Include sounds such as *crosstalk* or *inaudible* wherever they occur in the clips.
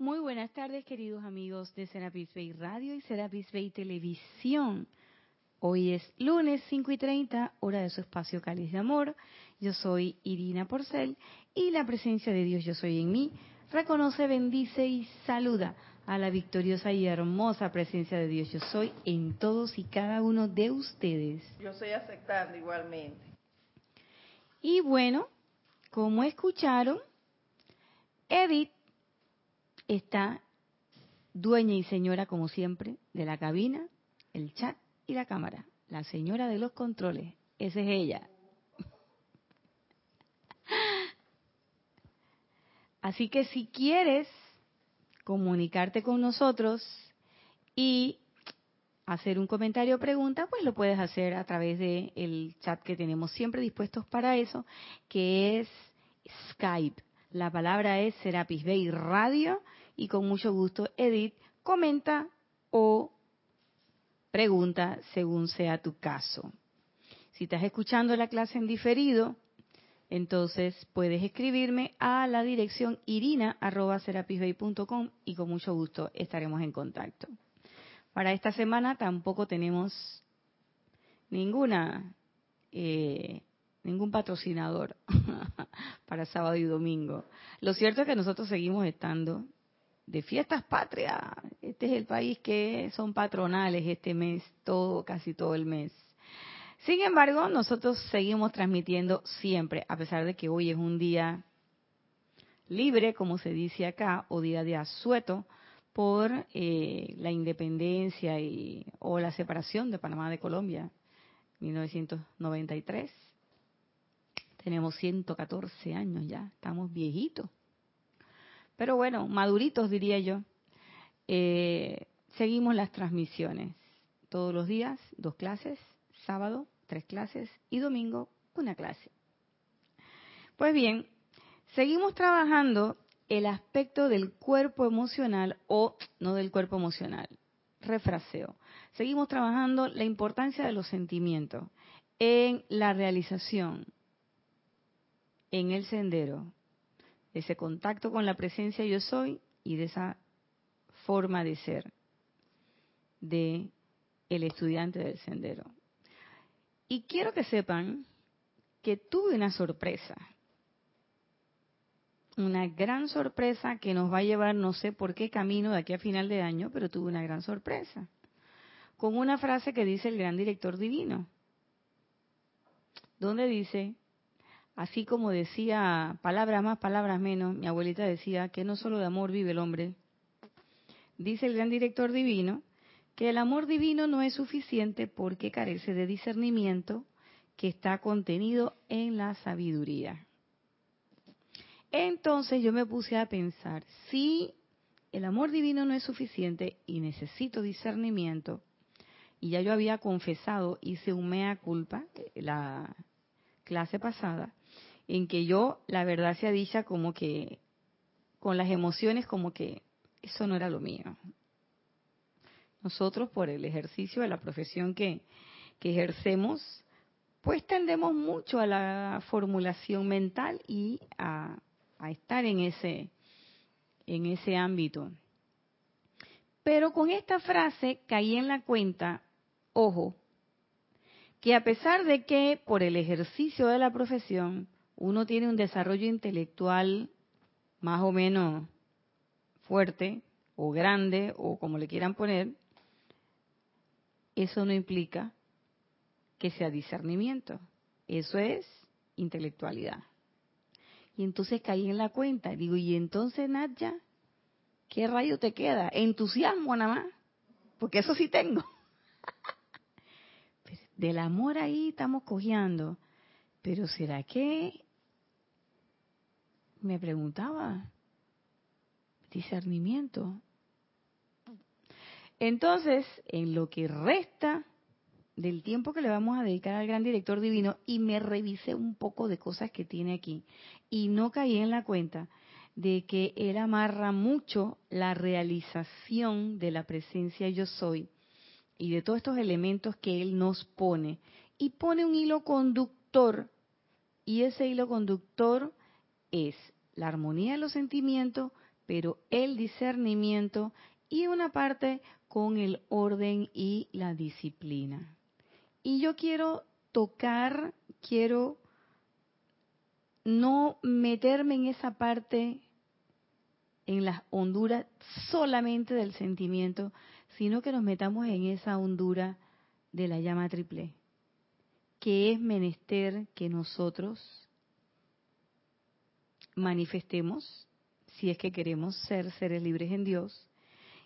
Muy buenas tardes, queridos amigos de Serapis Bay Radio y Serapis Bay Televisión. Hoy es lunes 5 y 30, hora de su espacio Cáliz de Amor. Yo soy Irina Porcel y la presencia de Dios Yo Soy en mí reconoce, bendice y saluda a la victoriosa y hermosa presencia de Dios Yo Soy en todos y cada uno de ustedes. Yo estoy aceptando igualmente. Y bueno, como escucharon, Edith está dueña y señora, como siempre, de la cabina, el chat y la cámara. La señora de los controles. Esa es ella. *laughs* Así que si quieres comunicarte con nosotros y hacer un comentario o pregunta, pues lo puedes hacer a través del el chat que tenemos siempre dispuestos para eso, que es Skype. La palabra es Serapis Bay Radio y con mucho gusto Edith comenta o pregunta según sea tu caso. Si estás escuchando la clase en diferido, entonces puedes escribirme a la dirección irina.serapisbay.com y con mucho gusto estaremos en contacto. Para esta semana tampoco tenemos ninguna eh, ningún patrocinador *laughs* para sábado y domingo. Lo cierto es que nosotros seguimos estando de fiestas patrias. Este es el país que son patronales este mes, todo, casi todo el mes. Sin embargo, nosotros seguimos transmitiendo siempre, a pesar de que hoy es un día libre, como se dice acá, o día de asueto, por eh, la independencia y, o la separación de Panamá de Colombia, 1993. Tenemos 114 años ya, estamos viejitos. Pero bueno, maduritos diría yo. Eh, seguimos las transmisiones. Todos los días, dos clases, sábado, tres clases y domingo, una clase. Pues bien, seguimos trabajando el aspecto del cuerpo emocional o no del cuerpo emocional. Refraseo. Seguimos trabajando la importancia de los sentimientos en la realización, en el sendero, ese contacto con la presencia yo soy y de esa forma de ser de el estudiante del sendero. Y quiero que sepan que tuve una sorpresa. Una gran sorpresa que nos va a llevar no sé por qué camino de aquí a final de año, pero tuve una gran sorpresa. Con una frase que dice el gran director divino. Donde dice, Así como decía, palabras más, palabras menos, mi abuelita decía que no solo de amor vive el hombre. Dice el gran director divino que el amor divino no es suficiente porque carece de discernimiento que está contenido en la sabiduría. Entonces yo me puse a pensar, si el amor divino no es suficiente y necesito discernimiento, y ya yo había confesado, hice un mea culpa eh, la clase pasada, en que yo, la verdad sea dicha, como que con las emociones, como que eso no era lo mío. Nosotros, por el ejercicio de la profesión que, que ejercemos, pues tendemos mucho a la formulación mental y a, a estar en ese, en ese ámbito. Pero con esta frase caí en la cuenta, ojo, que a pesar de que por el ejercicio de la profesión uno tiene un desarrollo intelectual más o menos fuerte o grande o como le quieran poner, eso no implica que sea discernimiento. Eso es intelectualidad. Y entonces caí en la cuenta. Digo, ¿y entonces, Nadia? ¿Qué rayo te queda? Entusiasmo nada más. Porque eso sí tengo. *laughs* Del amor ahí estamos cojeando. Pero ¿será que me preguntaba, discernimiento. Entonces, en lo que resta del tiempo que le vamos a dedicar al gran director divino, y me revisé un poco de cosas que tiene aquí, y no caí en la cuenta de que él amarra mucho la realización de la presencia yo soy y de todos estos elementos que él nos pone, y pone un hilo conductor, y ese hilo conductor es la armonía de los sentimientos, pero el discernimiento y una parte con el orden y la disciplina. Y yo quiero tocar, quiero no meterme en esa parte, en las honduras solamente del sentimiento, sino que nos metamos en esa hondura de la llama triple, que es menester que nosotros manifestemos, si es que queremos ser seres libres en Dios,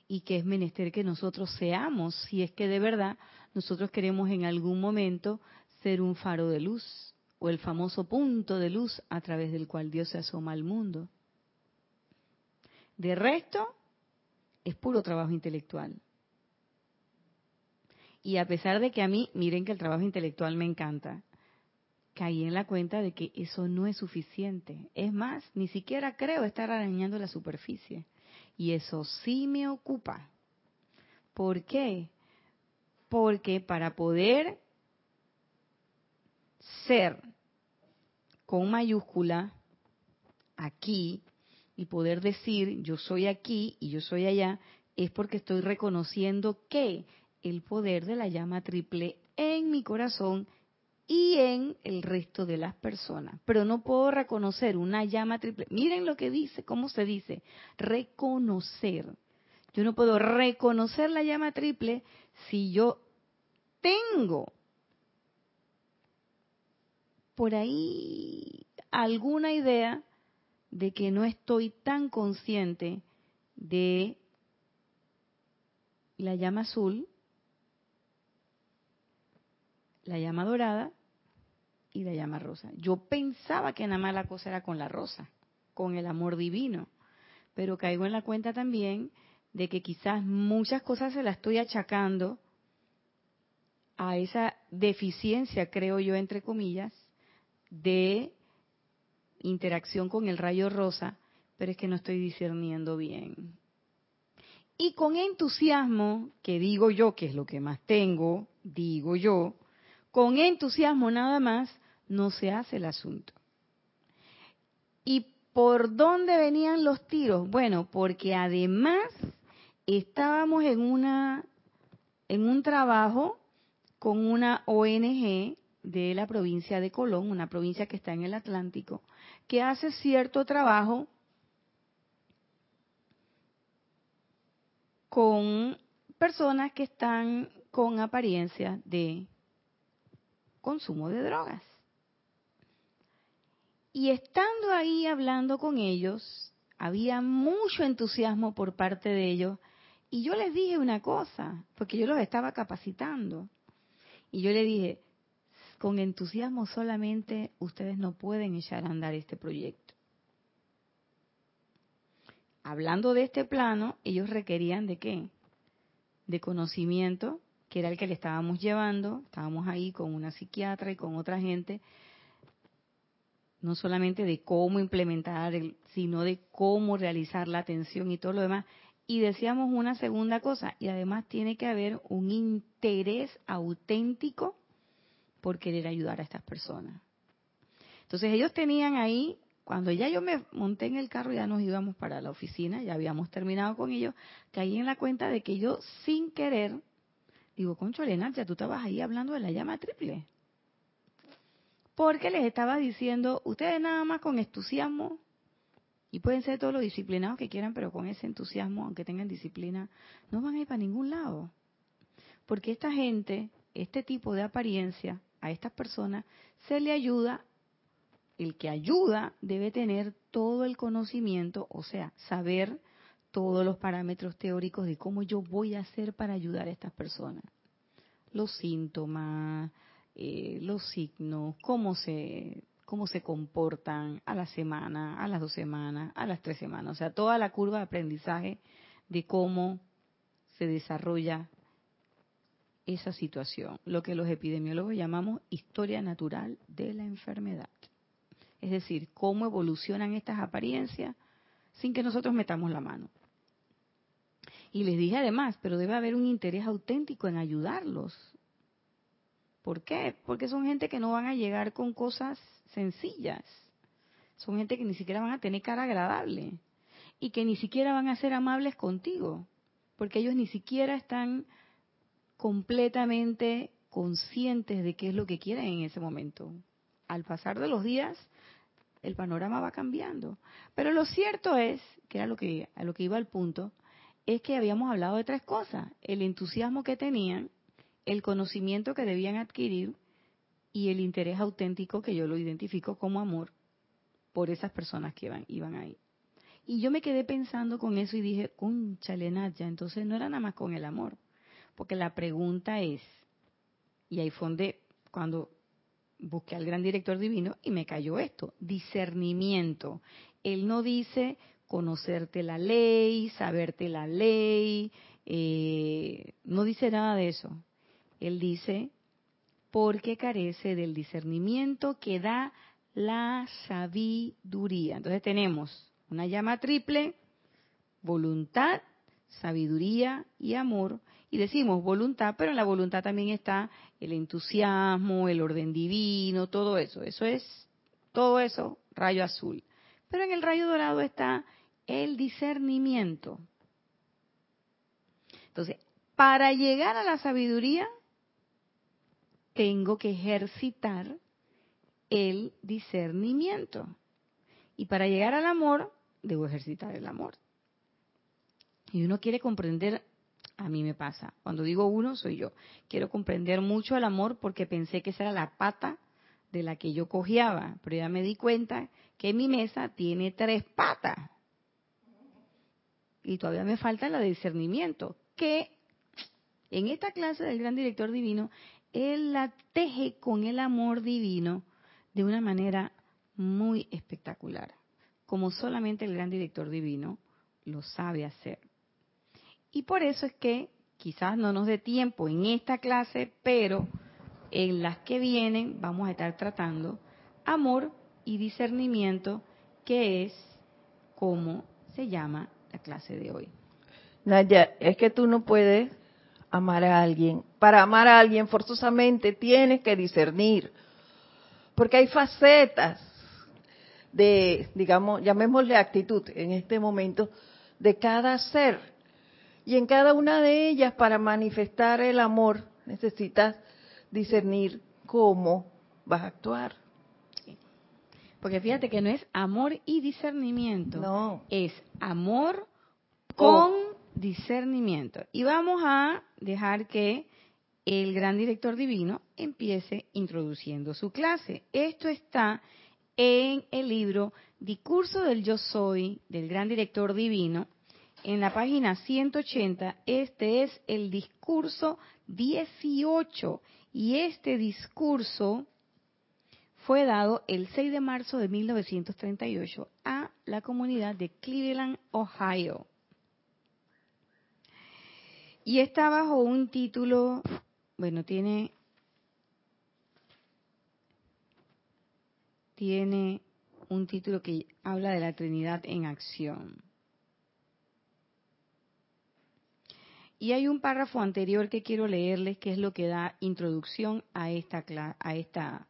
y que es menester que nosotros seamos, si es que de verdad nosotros queremos en algún momento ser un faro de luz o el famoso punto de luz a través del cual Dios se asoma al mundo. De resto, es puro trabajo intelectual. Y a pesar de que a mí, miren que el trabajo intelectual me encanta, caí en la cuenta de que eso no es suficiente. Es más, ni siquiera creo estar arañando la superficie. Y eso sí me ocupa. ¿Por qué? Porque para poder ser con mayúscula aquí y poder decir yo soy aquí y yo soy allá, es porque estoy reconociendo que el poder de la llama triple en mi corazón y en el resto de las personas. Pero no puedo reconocer una llama triple. Miren lo que dice, cómo se dice, reconocer. Yo no puedo reconocer la llama triple si yo tengo por ahí alguna idea de que no estoy tan consciente de la llama azul la llama dorada y la llama rosa. Yo pensaba que nada más la cosa era con la rosa, con el amor divino, pero caigo en la cuenta también de que quizás muchas cosas se las estoy achacando a esa deficiencia, creo yo, entre comillas, de interacción con el rayo rosa, pero es que no estoy discerniendo bien. Y con entusiasmo, que digo yo, que es lo que más tengo, digo yo, con entusiasmo nada más, no se hace el asunto. ¿Y por dónde venían los tiros? Bueno, porque además estábamos en una en un trabajo con una ONG de la provincia de Colón, una provincia que está en el Atlántico, que hace cierto trabajo con personas que están con apariencia de consumo de drogas. Y estando ahí hablando con ellos, había mucho entusiasmo por parte de ellos. Y yo les dije una cosa, porque yo los estaba capacitando. Y yo le dije, con entusiasmo solamente ustedes no pueden echar a andar este proyecto. Hablando de este plano, ellos requerían de qué? De conocimiento que era el que le estábamos llevando, estábamos ahí con una psiquiatra y con otra gente, no solamente de cómo implementar, sino de cómo realizar la atención y todo lo demás. Y decíamos una segunda cosa, y además tiene que haber un interés auténtico por querer ayudar a estas personas. Entonces ellos tenían ahí, cuando ya yo me monté en el carro, ya nos íbamos para la oficina, ya habíamos terminado con ellos, caí en la cuenta de que yo sin querer Digo, concho, Elena, ya tú estabas ahí hablando de la llama triple. Porque les estaba diciendo, ustedes nada más con entusiasmo, y pueden ser todos los disciplinados que quieran, pero con ese entusiasmo, aunque tengan disciplina, no van a ir para ningún lado. Porque esta gente, este tipo de apariencia, a estas personas, se le ayuda, el que ayuda debe tener todo el conocimiento, o sea, saber todos los parámetros teóricos de cómo yo voy a hacer para ayudar a estas personas. Los síntomas, eh, los signos, cómo se, cómo se comportan a la semana, a las dos semanas, a las tres semanas. O sea, toda la curva de aprendizaje de cómo se desarrolla esa situación, lo que los epidemiólogos llamamos historia natural de la enfermedad. Es decir, cómo evolucionan estas apariencias sin que nosotros metamos la mano. Y les dije además, pero debe haber un interés auténtico en ayudarlos. ¿Por qué? Porque son gente que no van a llegar con cosas sencillas. Son gente que ni siquiera van a tener cara agradable. y que ni siquiera van a ser amables contigo, porque ellos ni siquiera están completamente conscientes de qué es lo que quieren en ese momento. Al pasar de los días, el panorama va cambiando. Pero lo cierto es, que era lo que, a lo que iba al punto, es que habíamos hablado de tres cosas. El entusiasmo que tenían, el conocimiento que debían adquirir y el interés auténtico que yo lo identifico como amor por esas personas que iban, ahí. Y yo me quedé pensando con eso y dije, conchale ya entonces no era nada más con el amor. Porque la pregunta es, y ahí fue donde, cuando busqué al gran director divino y me cayó esto, discernimiento. Él no dice conocerte la ley, saberte la ley, eh, no dice nada de eso. Él dice, porque carece del discernimiento que da la sabiduría. Entonces tenemos una llama triple, voluntad, sabiduría y amor. Y decimos voluntad, pero en la voluntad también está el entusiasmo, el orden divino, todo eso. Eso es, todo eso, rayo azul. Pero en el rayo dorado está el discernimiento. Entonces, para llegar a la sabiduría, tengo que ejercitar el discernimiento. Y para llegar al amor, debo ejercitar el amor. Y uno quiere comprender, a mí me pasa, cuando digo uno, soy yo. Quiero comprender mucho el amor porque pensé que esa era la pata de la que yo cojeaba, pero ya me di cuenta que mi mesa tiene tres patas. Y todavía me falta el discernimiento, que en esta clase del gran director divino, él la teje con el amor divino de una manera muy espectacular, como solamente el gran director divino lo sabe hacer. Y por eso es que quizás no nos dé tiempo en esta clase, pero en las que vienen vamos a estar tratando amor y discernimiento, que es como se llama la clase de hoy. Naya, es que tú no puedes amar a alguien. Para amar a alguien forzosamente tienes que discernir, porque hay facetas de, digamos, llamémosle actitud en este momento, de cada ser. Y en cada una de ellas, para manifestar el amor, necesitas discernir cómo vas a actuar. Porque fíjate que no es amor y discernimiento, no. es amor con discernimiento. Y vamos a dejar que el gran director divino empiece introduciendo su clase. Esto está en el libro Discurso del Yo Soy del Gran Director Divino. En la página 180, este es el discurso 18 y este discurso fue dado el 6 de marzo de 1938 a la comunidad de Cleveland, Ohio. Y está bajo un título, bueno, tiene tiene un título que habla de la Trinidad en acción. Y hay un párrafo anterior que quiero leerles, que es lo que da introducción a esta, a esta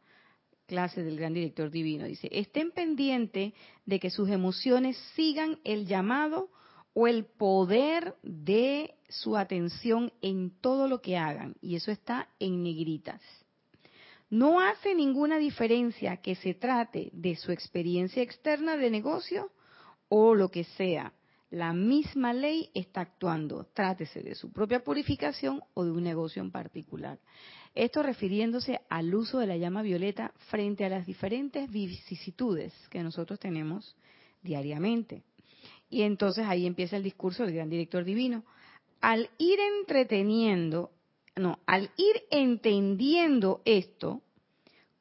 clase del gran director divino. Dice, estén pendientes de que sus emociones sigan el llamado o el poder de su atención en todo lo que hagan. Y eso está en negritas. No hace ninguna diferencia que se trate de su experiencia externa de negocio o lo que sea. La misma ley está actuando, trátese de su propia purificación o de un negocio en particular. Esto refiriéndose al uso de la llama violeta frente a las diferentes vicisitudes que nosotros tenemos diariamente. Y entonces ahí empieza el discurso del gran director divino. Al ir entreteniendo no, al ir entendiendo esto,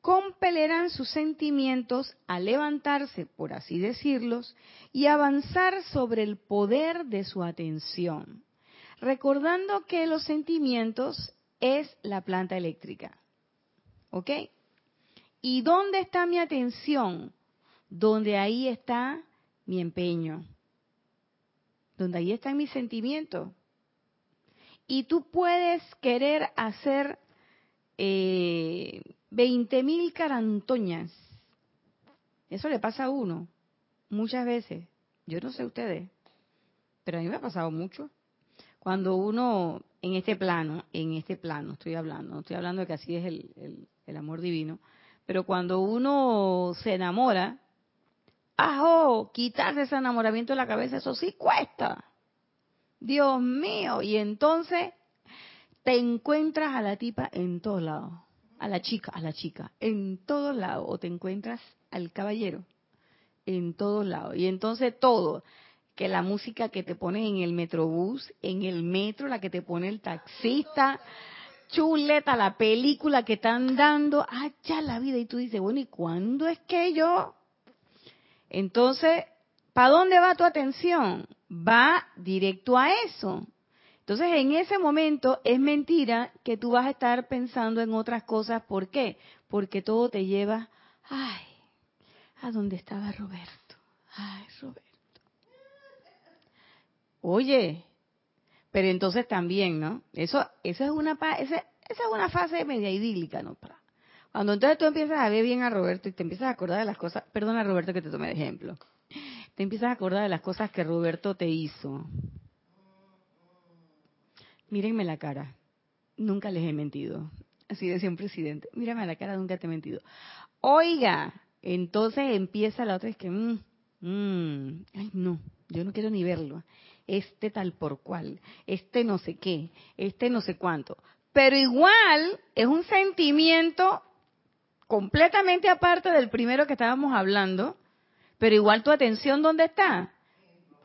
compelerán sus sentimientos a levantarse, por así decirlos, y avanzar sobre el poder de su atención, recordando que los sentimientos es la planta eléctrica. ¿Ok? ¿Y dónde está mi atención? Donde ahí está mi empeño, donde ahí están mis sentimientos. Y tú puedes querer hacer eh, 20 mil carantoñas. Eso le pasa a uno muchas veces. Yo no sé ustedes, pero a mí me ha pasado mucho. Cuando uno, en este plano, en este plano estoy hablando, no estoy hablando de que así es el, el, amor divino, pero cuando uno se enamora, ¡ajo! Quitarse ese enamoramiento de la cabeza, eso sí cuesta. Dios mío, y entonces te encuentras a la tipa en todos lados, a la chica, a la chica, en todos lados, o te encuentras al caballero en todos lados. Y entonces todo, que la música que te pone en el metrobús, en el metro, la que te pone el taxista, chuleta, la película que están dando, allá la vida. Y tú dices, bueno, ¿y cuándo es que yo? Entonces, ¿para dónde va tu atención? Va directo a eso. Entonces, en ese momento es mentira que tú vas a estar pensando en otras cosas. ¿Por qué? Porque todo te lleva, ay, ¿a dónde estaba Roberto? Ay, Roberto. Oye, pero entonces también, ¿no? Eso, eso es una, esa, esa es una fase media idílica, ¿no? Cuando entonces tú empiezas a ver bien a Roberto y te empiezas a acordar de las cosas, perdona Roberto que te tome de ejemplo, te empiezas a acordar de las cosas que Roberto te hizo. Mírenme la cara, nunca les he mentido. Así decía un presidente, mírame la cara, nunca te he mentido. Oiga, entonces empieza la otra, es que, mmm, mmm, ay no, yo no quiero ni verlo este tal por cual, este no sé qué, este no sé cuánto. Pero igual es un sentimiento completamente aparte del primero que estábamos hablando, pero igual tu atención, ¿dónde está?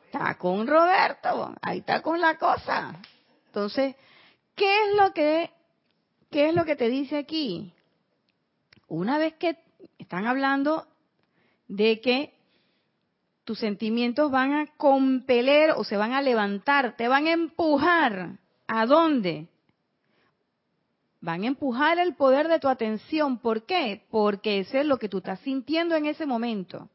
Está con Roberto, ahí está con la cosa. Entonces, ¿qué es lo que, qué es lo que te dice aquí? Una vez que están hablando de que tus sentimientos van a compeler o se van a levantar, te van a empujar. ¿A dónde? Van a empujar el poder de tu atención. ¿Por qué? Porque eso es lo que tú estás sintiendo en ese momento.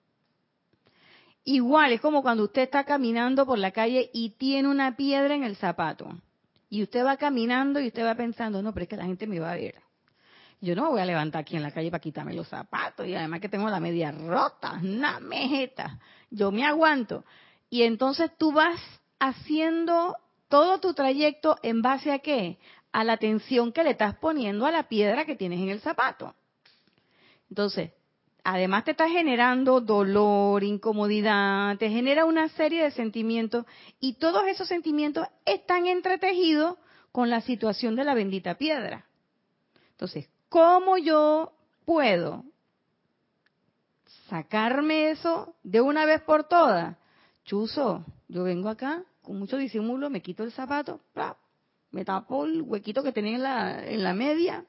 Igual es como cuando usted está caminando por la calle y tiene una piedra en el zapato. Y usted va caminando y usted va pensando, no, pero es que la gente me va a ver. Yo no me voy a levantar aquí en la calle para quitarme los zapatos y además que tengo la media rota, una mejeta. Yo me aguanto. Y entonces tú vas haciendo todo tu trayecto en base a qué? A la tensión que le estás poniendo a la piedra que tienes en el zapato. Entonces, además te está generando dolor, incomodidad, te genera una serie de sentimientos y todos esos sentimientos están entretejidos con la situación de la bendita piedra. Entonces, ¿Cómo yo puedo sacarme eso de una vez por todas? Chuzo, yo vengo acá con mucho disimulo, me quito el zapato, me tapo el huequito que tenía en la, en la media,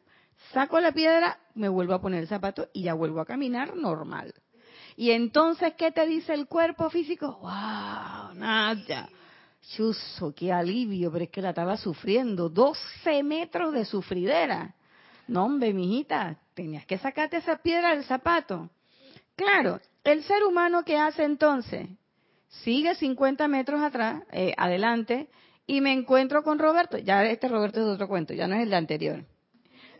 saco la piedra, me vuelvo a poner el zapato y ya vuelvo a caminar normal. Y entonces, ¿qué te dice el cuerpo físico? ¡Wow! Nada. Chuzo, qué alivio, pero es que la estaba sufriendo. 12 metros de sufridera. No, hombre, mijita, tenías que sacarte esa piedra del zapato. Claro, el ser humano que hace entonces sigue 50 metros atrás, eh, adelante, y me encuentro con Roberto. Ya este Roberto es otro cuento, ya no es el de anterior.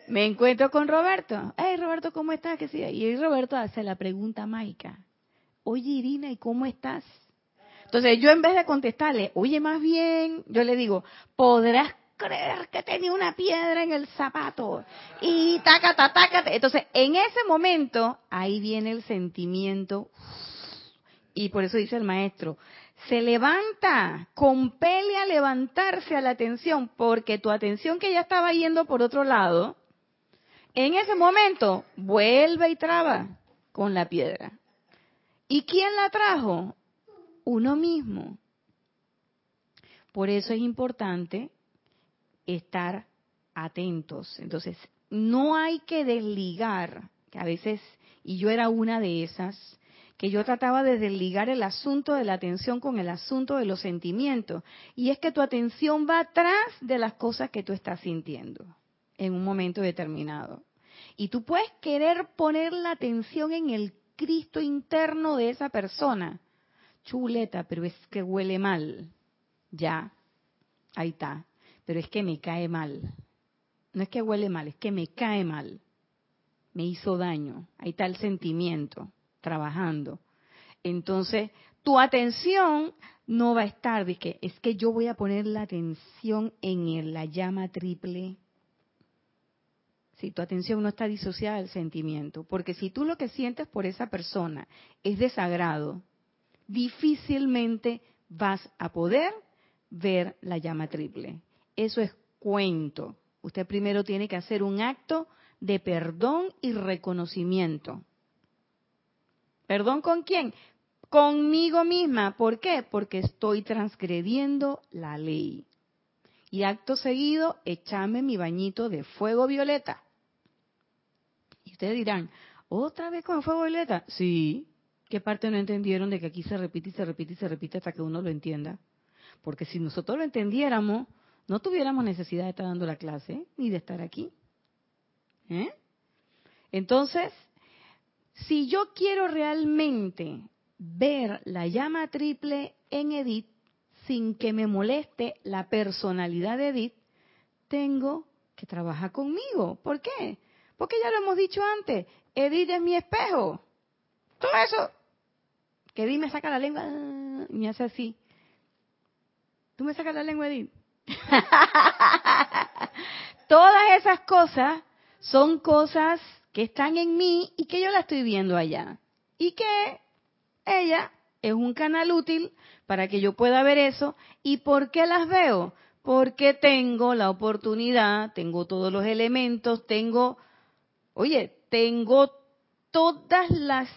Me encuentro con Roberto. Hey, Roberto, ¿cómo estás? ¿Qué sí? Y Roberto hace la pregunta mágica. Oye, Irina, ¿y cómo estás? Entonces yo en vez de contestarle, oye, más bien, yo le digo, ¿podrás creer que tenía una piedra en el zapato. Y taca, taca, Entonces, en ese momento, ahí viene el sentimiento. Y por eso dice el maestro, se levanta, compele a levantarse a la atención, porque tu atención que ya estaba yendo por otro lado, en ese momento vuelve y traba con la piedra. ¿Y quién la trajo? Uno mismo. Por eso es importante estar atentos. Entonces, no hay que desligar, que a veces, y yo era una de esas, que yo trataba de desligar el asunto de la atención con el asunto de los sentimientos. Y es que tu atención va atrás de las cosas que tú estás sintiendo en un momento determinado. Y tú puedes querer poner la atención en el Cristo interno de esa persona. Chuleta, pero es que huele mal. Ya, ahí está pero es que me cae mal. No es que huele mal, es que me cae mal. Me hizo daño. Ahí está el sentimiento trabajando. Entonces, tu atención no va a estar de es que yo voy a poner la atención en la llama triple. Si tu atención no está disociada del sentimiento, porque si tú lo que sientes por esa persona es desagrado, difícilmente vas a poder ver la llama triple. Eso es cuento. Usted primero tiene que hacer un acto de perdón y reconocimiento. ¿Perdón con quién? Conmigo misma. ¿Por qué? Porque estoy transgrediendo la ley. Y acto seguido, échame mi bañito de fuego violeta. Y ustedes dirán, ¿otra vez con fuego violeta? Sí. ¿Qué parte no entendieron de que aquí se repite y se repite y se repite hasta que uno lo entienda? Porque si nosotros lo entendiéramos, no tuviéramos necesidad de estar dando la clase ni de estar aquí. ¿Eh? Entonces, si yo quiero realmente ver la llama triple en Edith sin que me moleste la personalidad de Edith, tengo que trabajar conmigo. ¿Por qué? Porque ya lo hemos dicho antes, Edith es mi espejo. Todo eso. Que Edith me saca la lengua y me hace así. ¿Tú me sacas la lengua, Edith? *laughs* Todas esas cosas son cosas que están en mí y que yo la estoy viendo allá. Y que ella es un canal útil para que yo pueda ver eso. ¿Y por qué las veo? Porque tengo la oportunidad, tengo todos los elementos, tengo, oye, tengo todas las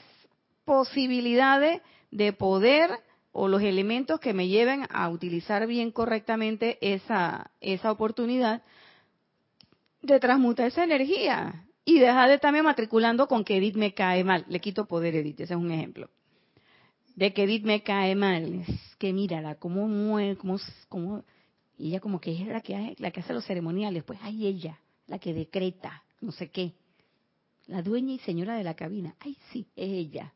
posibilidades de poder o los elementos que me lleven a utilizar bien correctamente esa, esa oportunidad de transmutar esa energía y dejar de estarme matriculando con que Edith me cae mal. Le quito poder Edith, ese es un ejemplo. De que Edith me cae mal. Es que mírala, cómo mueve, cómo, cómo, y ella como que es la que, hace, la que hace los ceremoniales. Pues ay, ella, la que decreta, no sé qué. La dueña y señora de la cabina. Ay, sí, es ella.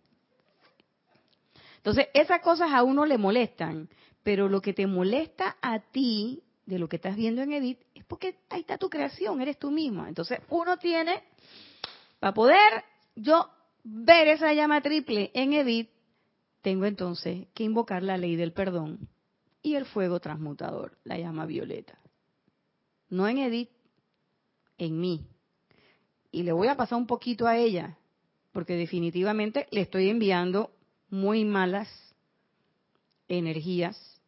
Entonces, esas cosas a uno le molestan, pero lo que te molesta a ti de lo que estás viendo en Edith es porque ahí está tu creación, eres tú mismo. Entonces, uno tiene para poder yo ver esa llama triple en Edith, tengo entonces que invocar la ley del perdón y el fuego transmutador, la llama violeta. No en Edith, en mí. Y le voy a pasar un poquito a ella, porque definitivamente le estoy enviando muy malas energías.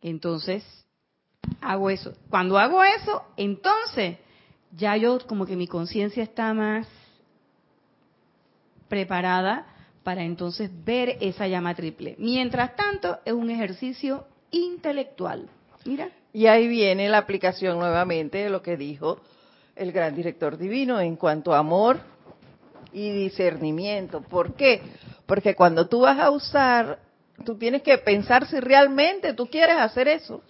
Entonces, hago eso. Cuando hago eso, entonces ya yo como que mi conciencia está más preparada para entonces ver esa llama triple. Mientras tanto, es un ejercicio intelectual. Mira. Y ahí viene la aplicación nuevamente de lo que dijo el gran director divino en cuanto a amor y discernimiento. ¿Por qué? Porque cuando tú vas a usar, tú tienes que pensar si realmente tú quieres hacer eso.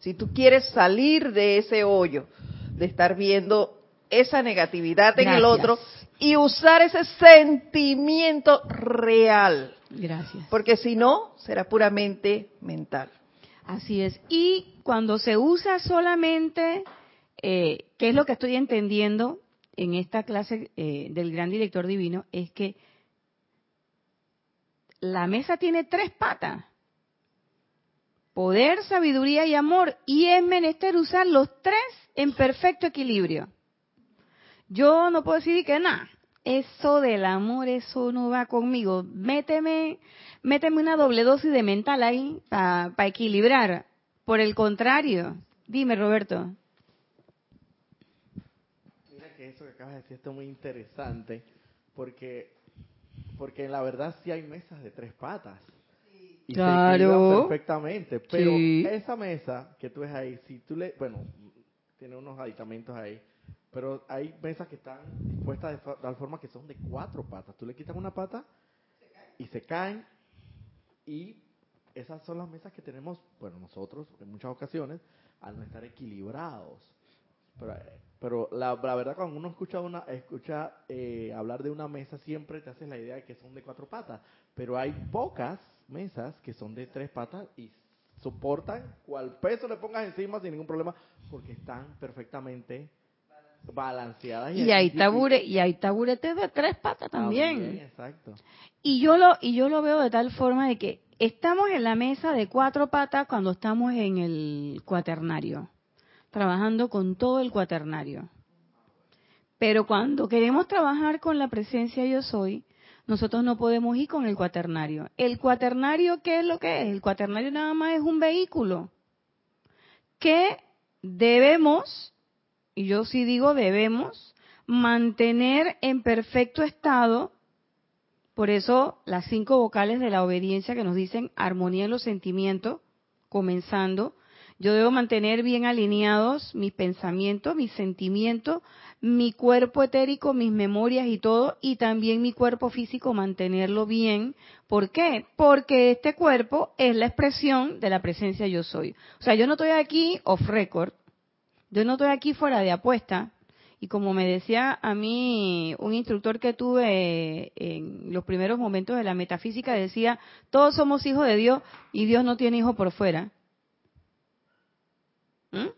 Si tú quieres salir de ese hoyo de estar viendo esa negatividad en el otro y usar ese sentimiento real. Gracias. Porque si no, será puramente mental. Así es. Y cuando se usa solamente, eh, ¿qué es lo que estoy entendiendo en esta clase eh, del gran director divino? Es que la mesa tiene tres patas poder, sabiduría y amor, y es menester usar los tres en perfecto equilibrio. Yo no puedo decir que nada, eso del amor, eso no va conmigo. Méteme, méteme una doble dosis de mental ahí para equilibrar. Por el contrario, dime Roberto. Eso que acabas de decir está muy interesante, porque, porque la verdad sí hay mesas de tres patas y claro. perfectamente. Pero esa mesa que tú ves ahí, si tú le, bueno, tiene unos aditamentos ahí, pero hay mesas que están dispuestas de tal forma que son de cuatro patas. Tú le quitas una pata y se caen y esas son las mesas que tenemos, bueno, nosotros en muchas ocasiones, al no estar equilibrados. Pero, pero la, verdad cuando uno escucha una escucha eh, hablar de una mesa siempre te haces la idea de que son de cuatro patas, pero hay pocas mesas que son de tres patas y soportan cual peso le pongas encima sin ningún problema porque están perfectamente balanceadas. Y hay, tabure, y hay taburetes de tres patas también. También, exacto. Y yo lo y yo lo veo de tal forma de que estamos en la mesa de cuatro patas cuando estamos en el cuaternario, trabajando con todo el cuaternario. Pero cuando queremos trabajar con la presencia yo soy, nosotros no podemos ir con el cuaternario. El cuaternario, ¿qué es lo que es? El cuaternario nada más es un vehículo que debemos, y yo sí digo debemos, mantener en perfecto estado. Por eso las cinco vocales de la obediencia que nos dicen armonía en los sentimientos, comenzando, yo debo mantener bien alineados mis pensamientos, mis sentimientos, mi cuerpo etérico, mis memorias y todo, y también mi cuerpo físico mantenerlo bien. ¿Por qué? Porque este cuerpo es la expresión de la presencia yo soy. O sea, yo no estoy aquí off record, yo no estoy aquí fuera de apuesta. Y como me decía a mí un instructor que tuve en los primeros momentos de la metafísica, decía, todos somos hijos de Dios y Dios no tiene hijo por fuera. ¿Mm?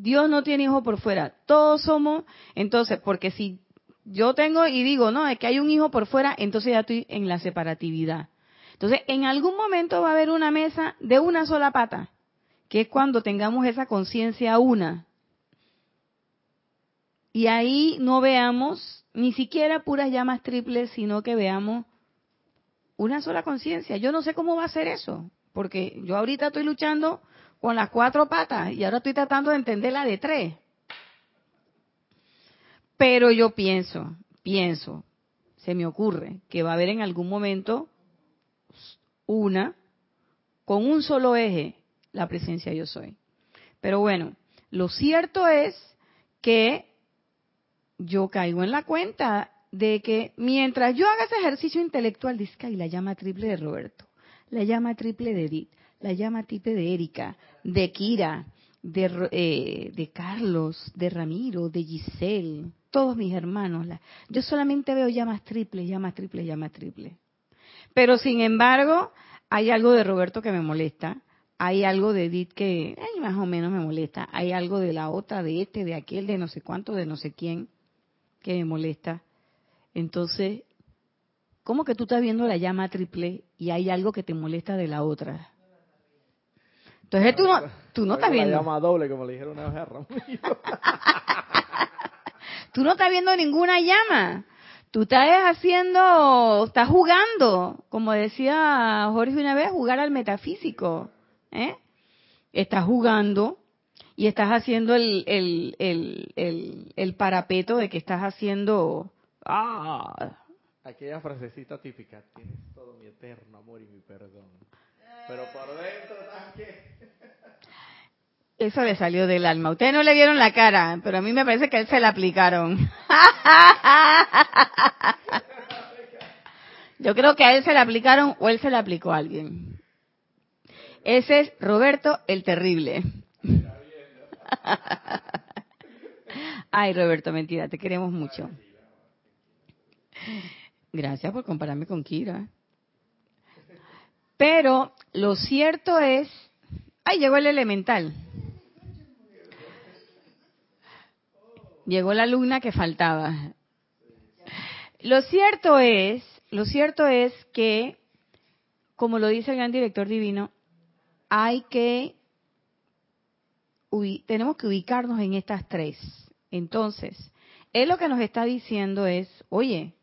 Dios no tiene hijo por fuera. Todos somos, entonces, porque si yo tengo y digo, no, es que hay un hijo por fuera, entonces ya estoy en la separatividad. Entonces, en algún momento va a haber una mesa de una sola pata, que es cuando tengamos esa conciencia una. Y ahí no veamos ni siquiera puras llamas triples, sino que veamos una sola conciencia. Yo no sé cómo va a ser eso, porque yo ahorita estoy luchando con las cuatro patas y ahora estoy tratando de entender la de tres. Pero yo pienso, pienso, se me ocurre que va a haber en algún momento una con un solo eje, la presencia yo soy. Pero bueno, lo cierto es que yo caigo en la cuenta de que mientras yo haga ese ejercicio intelectual, dice que la llama triple de Roberto, la llama triple de Edith, la llama triple de Erika, de Kira, de, eh, de Carlos, de Ramiro, de Giselle, todos mis hermanos. yo solamente veo llamas triples, llamas triples, llamas triples. Pero sin embargo, hay algo de Roberto que me molesta, hay algo de Edith que más o menos me molesta, hay algo de la otra, de este, de aquel, de no sé cuánto, de no sé quién, que me molesta. Entonces, ¿cómo que tú estás viendo la llama triple y hay algo que te molesta de la otra? Entonces tú no, tú no estás viendo. llama doble, como le dijeron una vez *laughs* tú no estás viendo ninguna llama. Tú estás haciendo, estás jugando, como decía Jorge una vez, jugar al metafísico. ¿eh? Estás jugando y estás haciendo el, el, el, el, parapeto de que estás haciendo... Ah. Aquella frasecita típica, tienes todo mi eterno amor y mi perdón. Pero por dentro, ¿sabes eso le salió del alma. Ustedes no le vieron la cara, pero a mí me parece que a él se la aplicaron. *laughs* Yo creo que a él se la aplicaron o él se la aplicó a alguien. Ese es Roberto el Terrible. *laughs* Ay, Roberto, mentira, te queremos mucho. Gracias por compararme con Kira. Pero lo cierto es, ay, llegó el elemental. Llegó la luna que faltaba. Lo cierto es, lo cierto es que, como lo dice el gran director divino, hay que, tenemos que ubicarnos en estas tres. Entonces, él lo que nos está diciendo es, oye,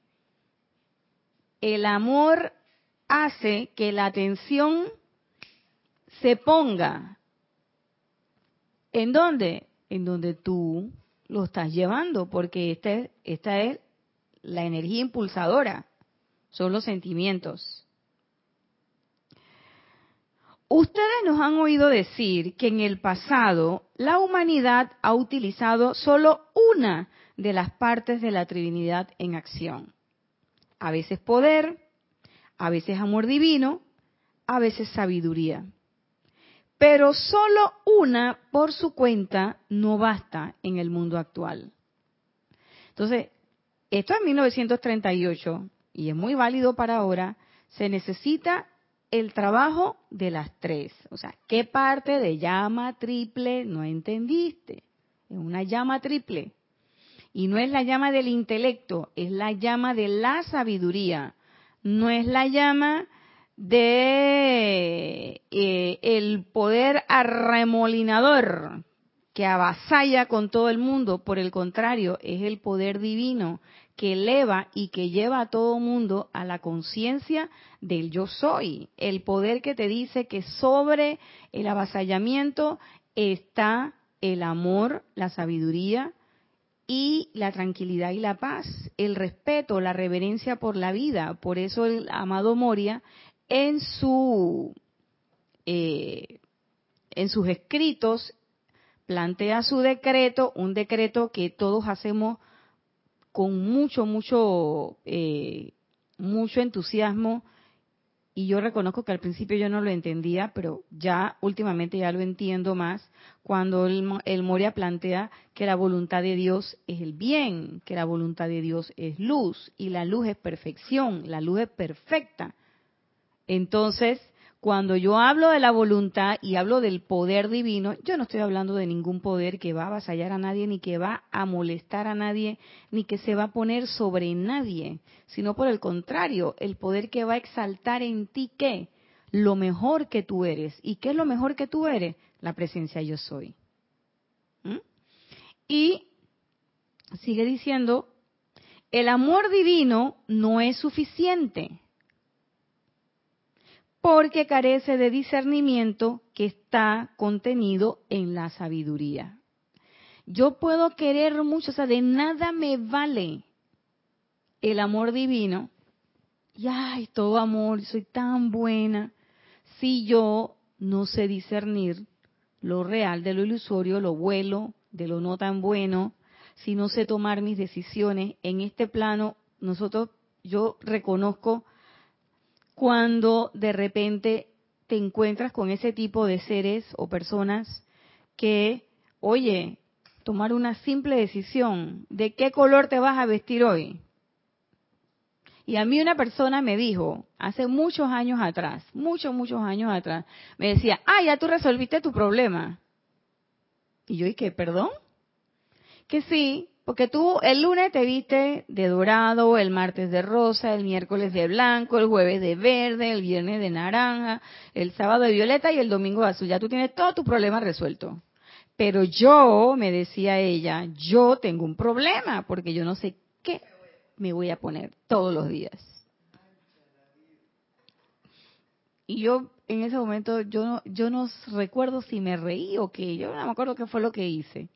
el amor hace que la atención se ponga en dónde, en donde tú lo estás llevando, porque esta, esta es la energía impulsadora, son los sentimientos. Ustedes nos han oído decir que en el pasado la humanidad ha utilizado solo una de las partes de la Trinidad en acción. A veces poder, a veces amor divino, a veces sabiduría. Pero solo una por su cuenta no basta en el mundo actual. Entonces, esto es 1938 y es muy válido para ahora. Se necesita el trabajo de las tres. O sea, ¿qué parte de llama triple no entendiste? Es una llama triple. Y no es la llama del intelecto, es la llama de la sabiduría. No es la llama de eh, el poder arremolinador que avasalla con todo el mundo, por el contrario, es el poder divino que eleva y que lleva a todo mundo a la conciencia del yo soy, el poder que te dice que sobre el avasallamiento está el amor, la sabiduría y la tranquilidad y la paz, el respeto, la reverencia por la vida. Por eso el amado Moria en su eh, en sus escritos plantea su decreto, un decreto que todos hacemos con mucho, mucho, eh, mucho entusiasmo. Y yo reconozco que al principio yo no lo entendía, pero ya últimamente ya lo entiendo más cuando el, el Moria plantea que la voluntad de Dios es el bien, que la voluntad de Dios es luz y la luz es perfección, la luz es perfecta. Entonces, cuando yo hablo de la voluntad y hablo del poder divino, yo no estoy hablando de ningún poder que va a avasallar a nadie, ni que va a molestar a nadie, ni que se va a poner sobre nadie, sino por el contrario, el poder que va a exaltar en ti qué? Lo mejor que tú eres. ¿Y qué es lo mejor que tú eres? La presencia yo soy. ¿Mm? Y sigue diciendo, el amor divino no es suficiente porque carece de discernimiento que está contenido en la sabiduría. Yo puedo querer mucho, o sea, de nada me vale el amor divino. Y ay, todo amor, soy tan buena. Si yo no sé discernir lo real de lo ilusorio, lo bueno de lo no tan bueno, si no sé tomar mis decisiones en este plano, nosotros, yo reconozco cuando de repente te encuentras con ese tipo de seres o personas que, oye, tomar una simple decisión de qué color te vas a vestir hoy. Y a mí una persona me dijo, hace muchos años atrás, muchos, muchos años atrás, me decía, ah, ya tú resolviste tu problema. Y yo, ¿y qué? ¿Perdón? Que sí, porque tú el lunes te viste de dorado, el martes de rosa, el miércoles de blanco, el jueves de verde, el viernes de naranja, el sábado de violeta y el domingo de azul. Ya tú tienes todo tu problema resuelto. Pero yo, me decía ella, yo tengo un problema porque yo no sé qué me voy a poner todos los días. Y yo en ese momento yo no, yo no recuerdo si me reí o qué, yo no me acuerdo qué fue lo que hice.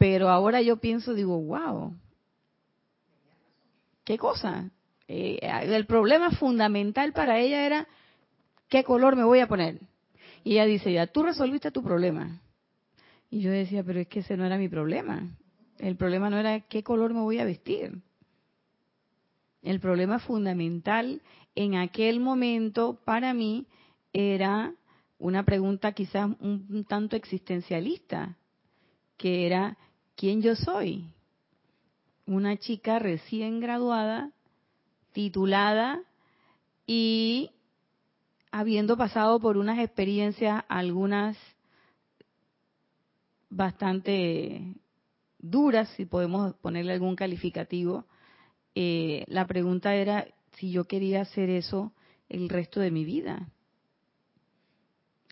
Pero ahora yo pienso, digo, wow, ¿qué cosa? Eh, el problema fundamental para ella era qué color me voy a poner. Y ella dice, ya, tú resolviste tu problema. Y yo decía, pero es que ese no era mi problema. El problema no era qué color me voy a vestir. El problema fundamental en aquel momento para mí era una pregunta quizás un tanto existencialista, que era quién yo soy. Una chica recién graduada, titulada y habiendo pasado por unas experiencias, algunas bastante duras, si podemos ponerle algún calificativo, eh, la pregunta era si yo quería hacer eso el resto de mi vida.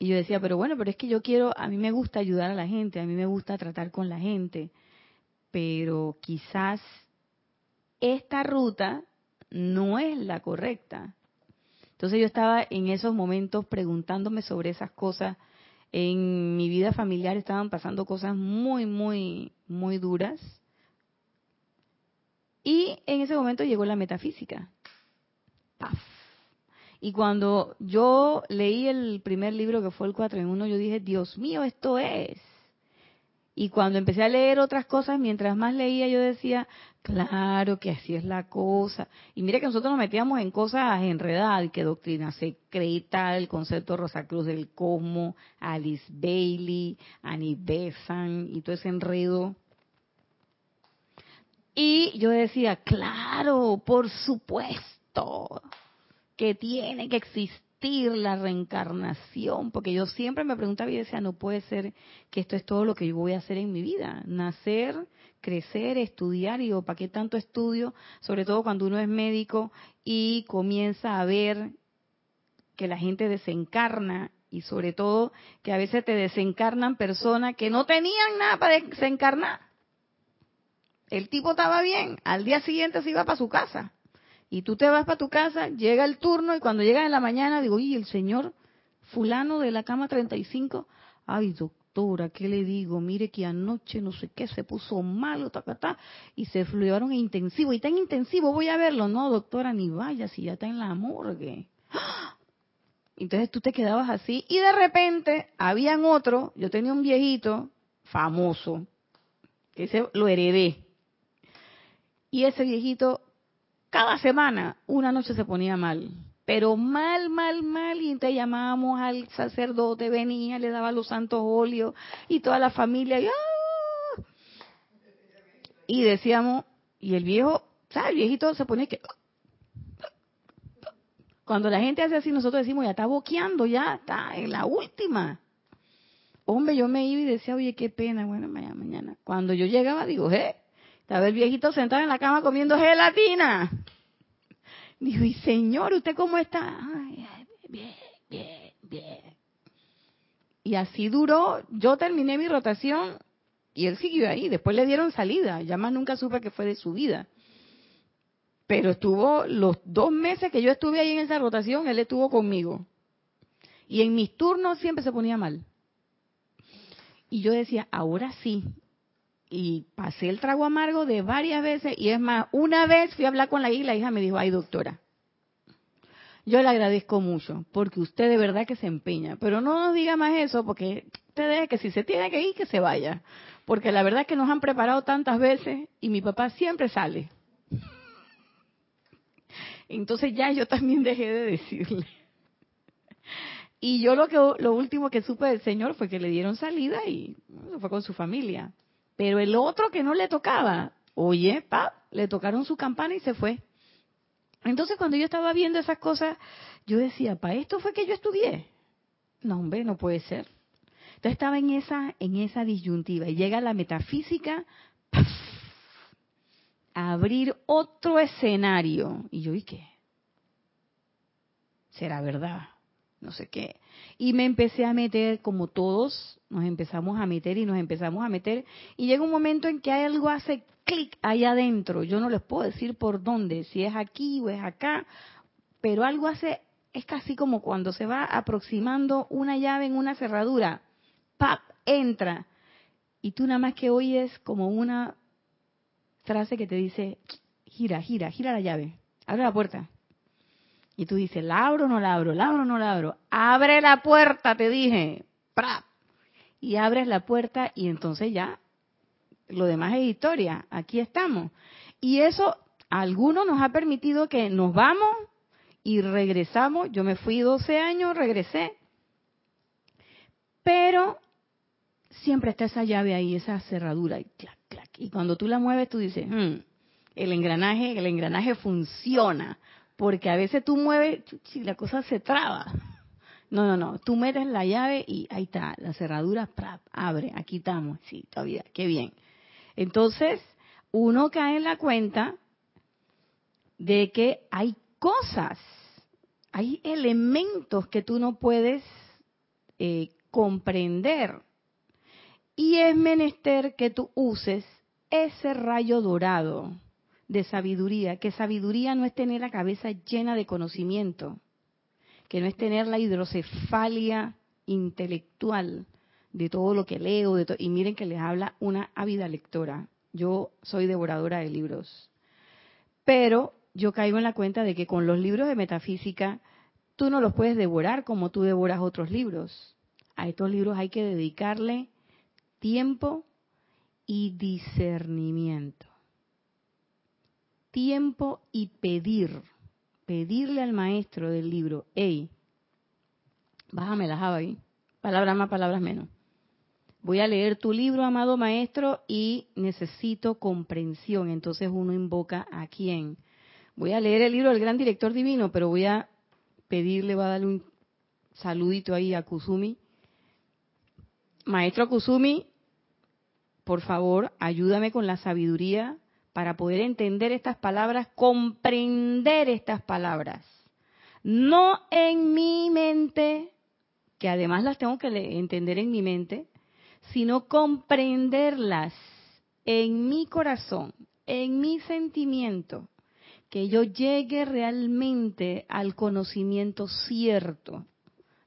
Y yo decía, pero bueno, pero es que yo quiero, a mí me gusta ayudar a la gente, a mí me gusta tratar con la gente, pero quizás esta ruta no es la correcta. Entonces yo estaba en esos momentos preguntándome sobre esas cosas. En mi vida familiar estaban pasando cosas muy, muy, muy duras. Y en ese momento llegó la metafísica. ¡Paf! Y cuando yo leí el primer libro que fue el 4 en 1, yo dije, Dios mío, esto es. Y cuando empecé a leer otras cosas, mientras más leía, yo decía, claro que así es la cosa. Y mire que nosotros nos metíamos en cosas enredadas, que doctrina secreta, el concepto Rosacruz del cosmos, Alice Bailey, Annie Besant y todo ese enredo. Y yo decía, claro, por supuesto que tiene que existir la reencarnación, porque yo siempre me preguntaba y decía, no puede ser que esto es todo lo que yo voy a hacer en mi vida, nacer, crecer, estudiar, y digo, ¿para qué tanto estudio? Sobre todo cuando uno es médico y comienza a ver que la gente desencarna y sobre todo que a veces te desencarnan personas que no tenían nada para desencarnar. El tipo estaba bien, al día siguiente se iba para su casa. Y tú te vas para tu casa, llega el turno y cuando llega en la mañana digo, y el señor fulano de la cama 35, ay doctora, ¿qué le digo? Mire que anoche no sé qué, se puso malo, ta, ta, ta, y se llevaron intensivo. Y tan intensivo, voy a verlo. No, doctora, ni vaya, si ya está en la morgue. *gasps* Entonces tú te quedabas así y de repente habían otro, yo tenía un viejito famoso, ese lo heredé. Y ese viejito cada semana, una noche se ponía mal, pero mal, mal, mal, y entonces llamábamos al sacerdote, venía, le daba los santos óleos y toda la familia, y, ¡ah! y decíamos, y el viejo, ¿sabes? El viejito se ponía que... Cuando la gente hace así, nosotros decimos, ya está boqueando, ya está en la última. Hombre, yo me iba y decía, oye, qué pena, bueno, mañana, mañana. Cuando yo llegaba, digo, eh, estaba el viejito sentado en la cama comiendo gelatina. Dijo, y señor, ¿usted cómo está? Ay, bien, bien, bien. Y así duró. Yo terminé mi rotación y él siguió ahí. Después le dieron salida. Ya más nunca supe que fue de su vida. Pero estuvo los dos meses que yo estuve ahí en esa rotación, él estuvo conmigo. Y en mis turnos siempre se ponía mal. Y yo decía, ahora sí, y pasé el trago amargo de varias veces y es más, una vez fui a hablar con la hija y la hija me dijo, ay doctora, yo le agradezco mucho porque usted de verdad que se empeña, pero no nos diga más eso porque usted deje que si se tiene que ir, que se vaya, porque la verdad es que nos han preparado tantas veces y mi papá siempre sale. Entonces ya yo también dejé de decirle. Y yo lo que lo último que supe del señor fue que le dieron salida y fue con su familia. Pero el otro que no le tocaba, oye, pa, le tocaron su campana y se fue. Entonces cuando yo estaba viendo esas cosas, yo decía, ¿para esto fue que yo estudié? No, hombre, no puede ser. Entonces estaba en esa, en esa disyuntiva y llega la metafísica a abrir otro escenario. Y yo, ¿y qué? ¿Será verdad? No sé qué. Y me empecé a meter, como todos, nos empezamos a meter y nos empezamos a meter. Y llega un momento en que algo hace clic ahí adentro. Yo no les puedo decir por dónde, si es aquí o es acá, pero algo hace, es casi como cuando se va aproximando una llave en una cerradura. ¡Pap! Entra. Y tú nada más que oyes como una frase que te dice, gira, gira, gira la llave, abre la puerta. Y tú dices, ¿la abro o no la abro? ¿La abro o no la abro? Abre la puerta, te dije. Y abres la puerta y entonces ya lo demás es historia. Aquí estamos. Y eso a algunos nos ha permitido que nos vamos y regresamos. Yo me fui 12 años, regresé. Pero siempre está esa llave ahí, esa cerradura. Y, clac, clac. y cuando tú la mueves, tú dices, hmm, el engranaje, el engranaje funciona porque a veces tú mueves y la cosa se traba. No, no, no, tú metes la llave y ahí está, la cerradura abre, aquí estamos, sí, todavía, qué bien. Entonces, uno cae en la cuenta de que hay cosas, hay elementos que tú no puedes eh, comprender. Y es menester que tú uses ese rayo dorado de sabiduría, que sabiduría no es tener la cabeza llena de conocimiento, que no es tener la hidrocefalia intelectual de todo lo que leo, de y miren que les habla una ávida lectora. Yo soy devoradora de libros. Pero yo caigo en la cuenta de que con los libros de metafísica tú no los puedes devorar como tú devoras otros libros. A estos libros hay que dedicarle tiempo y discernimiento tiempo y pedir, pedirle al maestro del libro, hey, bájame la java ahí, palabras más, palabras menos. Voy a leer tu libro, amado maestro, y necesito comprensión. Entonces uno invoca a quién. Voy a leer el libro del gran director divino, pero voy a pedirle, voy a darle un saludito ahí a Kusumi. Maestro Kusumi, por favor, ayúdame con la sabiduría para poder entender estas palabras, comprender estas palabras. No en mi mente, que además las tengo que entender en mi mente, sino comprenderlas en mi corazón, en mi sentimiento, que yo llegue realmente al conocimiento cierto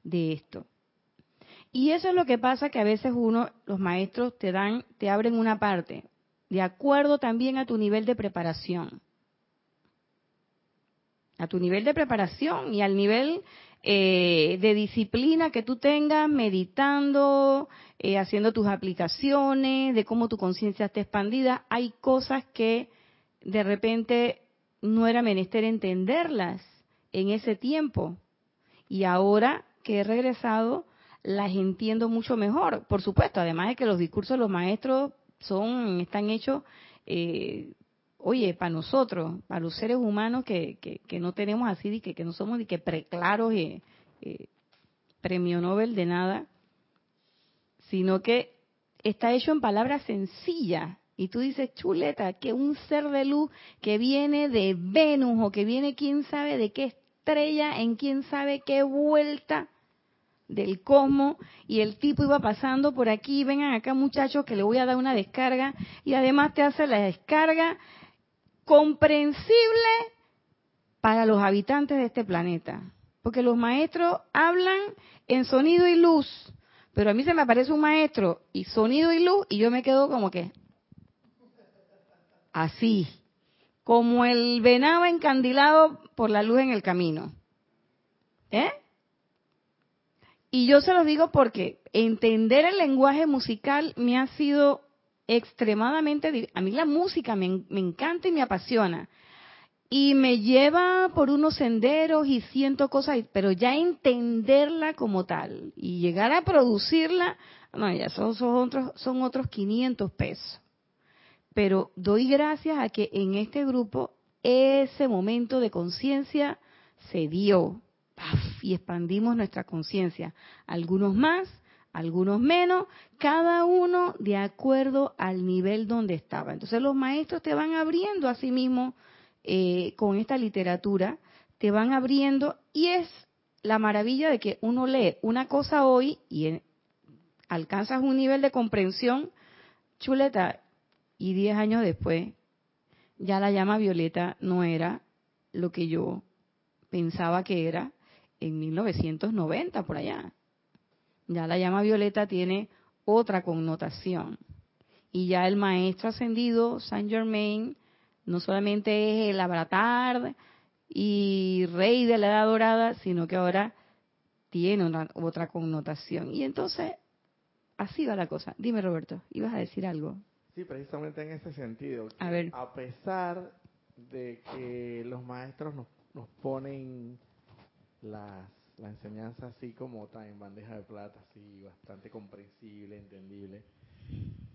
de esto. Y eso es lo que pasa que a veces uno, los maestros te dan, te abren una parte, de acuerdo también a tu nivel de preparación. A tu nivel de preparación y al nivel eh, de disciplina que tú tengas meditando, eh, haciendo tus aplicaciones, de cómo tu conciencia está expandida. Hay cosas que de repente no era menester entenderlas en ese tiempo. Y ahora que he regresado, las entiendo mucho mejor. Por supuesto, además de que los discursos de los maestros son, están hechos, eh, oye, para nosotros, para los seres humanos que, que, no tenemos así, que, que no somos ni que preclaros y eh, premio Nobel de nada, sino que está hecho en palabras sencillas. Y tú dices, chuleta, que un ser de luz que viene de Venus o que viene quién sabe de qué estrella, en quién sabe qué vuelta del cosmos, y el tipo iba pasando por aquí, vengan acá muchachos que le voy a dar una descarga, y además te hace la descarga comprensible para los habitantes de este planeta. Porque los maestros hablan en sonido y luz, pero a mí se me aparece un maestro y sonido y luz y yo me quedo como que así, como el venado encandilado por la luz en el camino. ¿Eh? Y yo se los digo porque entender el lenguaje musical me ha sido extremadamente... A mí la música me, me encanta y me apasiona. Y me lleva por unos senderos y siento cosas, pero ya entenderla como tal y llegar a producirla, no, ya son, son, otros, son otros 500 pesos. Pero doy gracias a que en este grupo ese momento de conciencia se dio y expandimos nuestra conciencia. Algunos más, algunos menos, cada uno de acuerdo al nivel donde estaba. Entonces los maestros te van abriendo a sí mismos eh, con esta literatura, te van abriendo y es la maravilla de que uno lee una cosa hoy y alcanzas un nivel de comprensión chuleta y diez años después ya la llama violeta no era lo que yo pensaba que era en 1990 por allá. Ya la llama violeta tiene otra connotación. Y ya el maestro ascendido, Saint Germain, no solamente es el avatar y rey de la edad dorada, sino que ahora tiene otra connotación. Y entonces, así va la cosa. Dime, Roberto, ¿ibas a decir algo? Sí, precisamente en ese sentido. A ver. A pesar de que los maestros nos, nos ponen las, la enseñanza así como está en bandeja de plata, así bastante comprensible, entendible,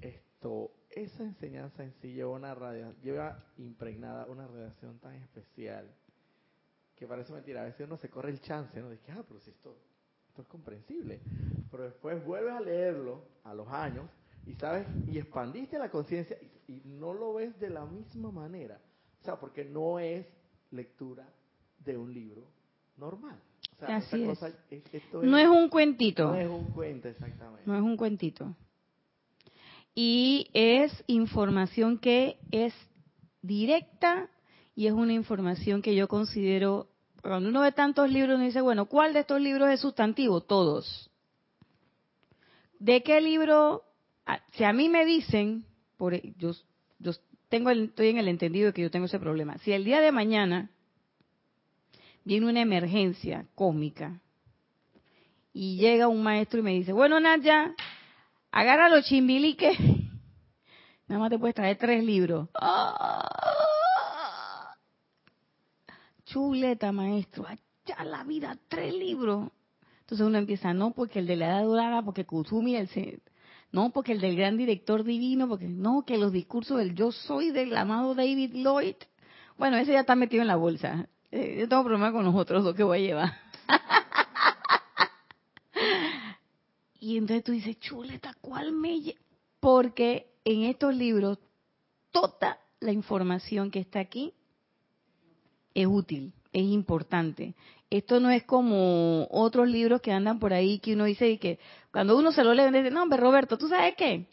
esto esa enseñanza en sí lleva una lleva impregnada una radiación tan especial que parece mentira. A veces uno se corre el chance, ¿no? De que, ah, pero esto, esto es comprensible. Pero después vuelves a leerlo a los años y sabes, y expandiste la conciencia y, no lo ves de la misma manera. O sea, porque no es lectura de un libro normal. O sea, Así es. no es un cuentito. No es un cuento, exactamente. No es un cuentito y es información que es directa y es una información que yo considero, cuando uno ve tantos libros, uno dice, bueno, ¿cuál de estos libros es sustantivo? Todos. ¿De qué libro? Ah, si a mí me dicen, por, e, yo, yo tengo estoy en el entendido de que yo tengo ese problema, si el día de mañana viene una emergencia cósmica y llega un maestro y me dice, bueno, Naya, agarra los chimbiliques, *laughs* nada más te puedes traer tres libros. *laughs* Chuleta, maestro, allá la vida, tres libros. Entonces uno empieza, no, porque el de la edad dorada, porque Kusumi, el, no, porque el del gran director divino, porque no, que los discursos del yo soy del amado David Lloyd. Bueno, ese ya está metido en la bolsa. Eh, yo tengo problema con los otros dos que voy a llevar. y entonces tú dices, chuleta, ¿cuál me...? Porque en estos libros toda la información que está aquí es útil, es importante. Esto no es como otros libros que andan por ahí que uno dice que cuando uno se lo lee, dice, no, hombre, Roberto, ¿tú sabes qué?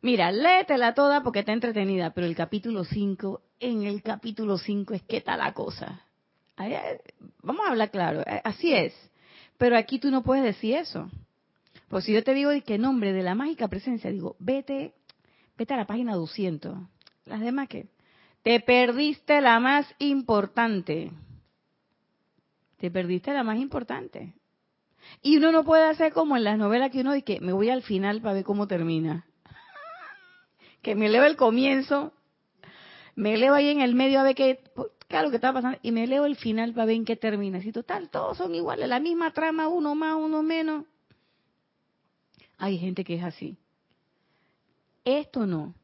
Mira, léetela toda porque está entretenida, pero el capítulo 5, en el capítulo 5 es que está la cosa. Vamos a hablar claro, eh, así es. Pero aquí tú no puedes decir eso. Pues si yo te digo que nombre de la mágica presencia, digo, vete, vete a la página 200. Las demás que te perdiste la más importante. Te perdiste la más importante. Y uno no puede hacer como en las novelas que uno dice me voy al final para ver cómo termina. *laughs* que me leo el comienzo, me leo ahí en el medio a ver qué, qué lo que está pasando y me leo el final para ver en qué termina. Si total, todos son iguales, la misma trama, uno más, uno menos. Hay gente que es así. Esto no.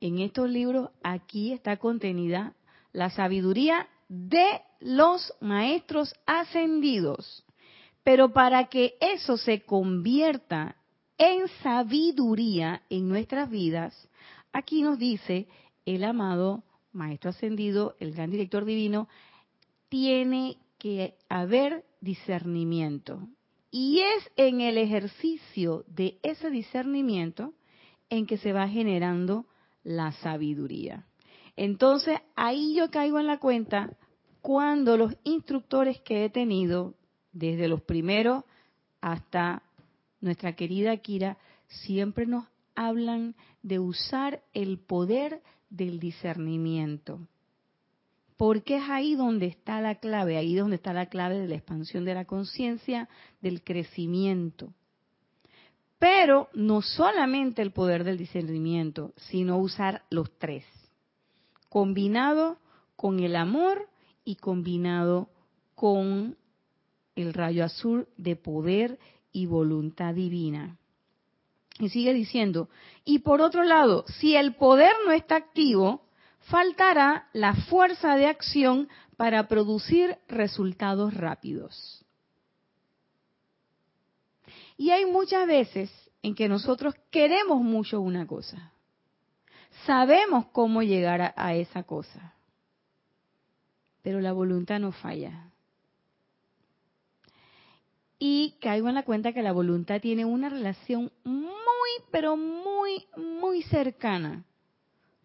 En estos libros aquí está contenida la sabiduría de los maestros ascendidos. Pero para que eso se convierta en sabiduría en nuestras vidas, aquí nos dice el amado Maestro Ascendido, el gran director divino, tiene que haber discernimiento. Y es en el ejercicio de ese discernimiento en que se va generando la sabiduría. Entonces, ahí yo caigo en la cuenta cuando los instructores que he tenido, desde los primeros hasta nuestra querida Kira, siempre nos hablan de usar el poder del discernimiento. Porque es ahí donde está la clave, ahí donde está la clave de la expansión de la conciencia, del crecimiento. Pero no solamente el poder del discernimiento, sino usar los tres, combinado con el amor y combinado con el rayo azul de poder y voluntad divina. Y sigue diciendo, y por otro lado, si el poder no está activo, faltará la fuerza de acción para producir resultados rápidos. Y hay muchas veces en que nosotros queremos mucho una cosa. Sabemos cómo llegar a, esa cosa. Pero la voluntad no falla. Y caigo en la cuenta que la voluntad tiene una relación muy, pero muy, muy cercana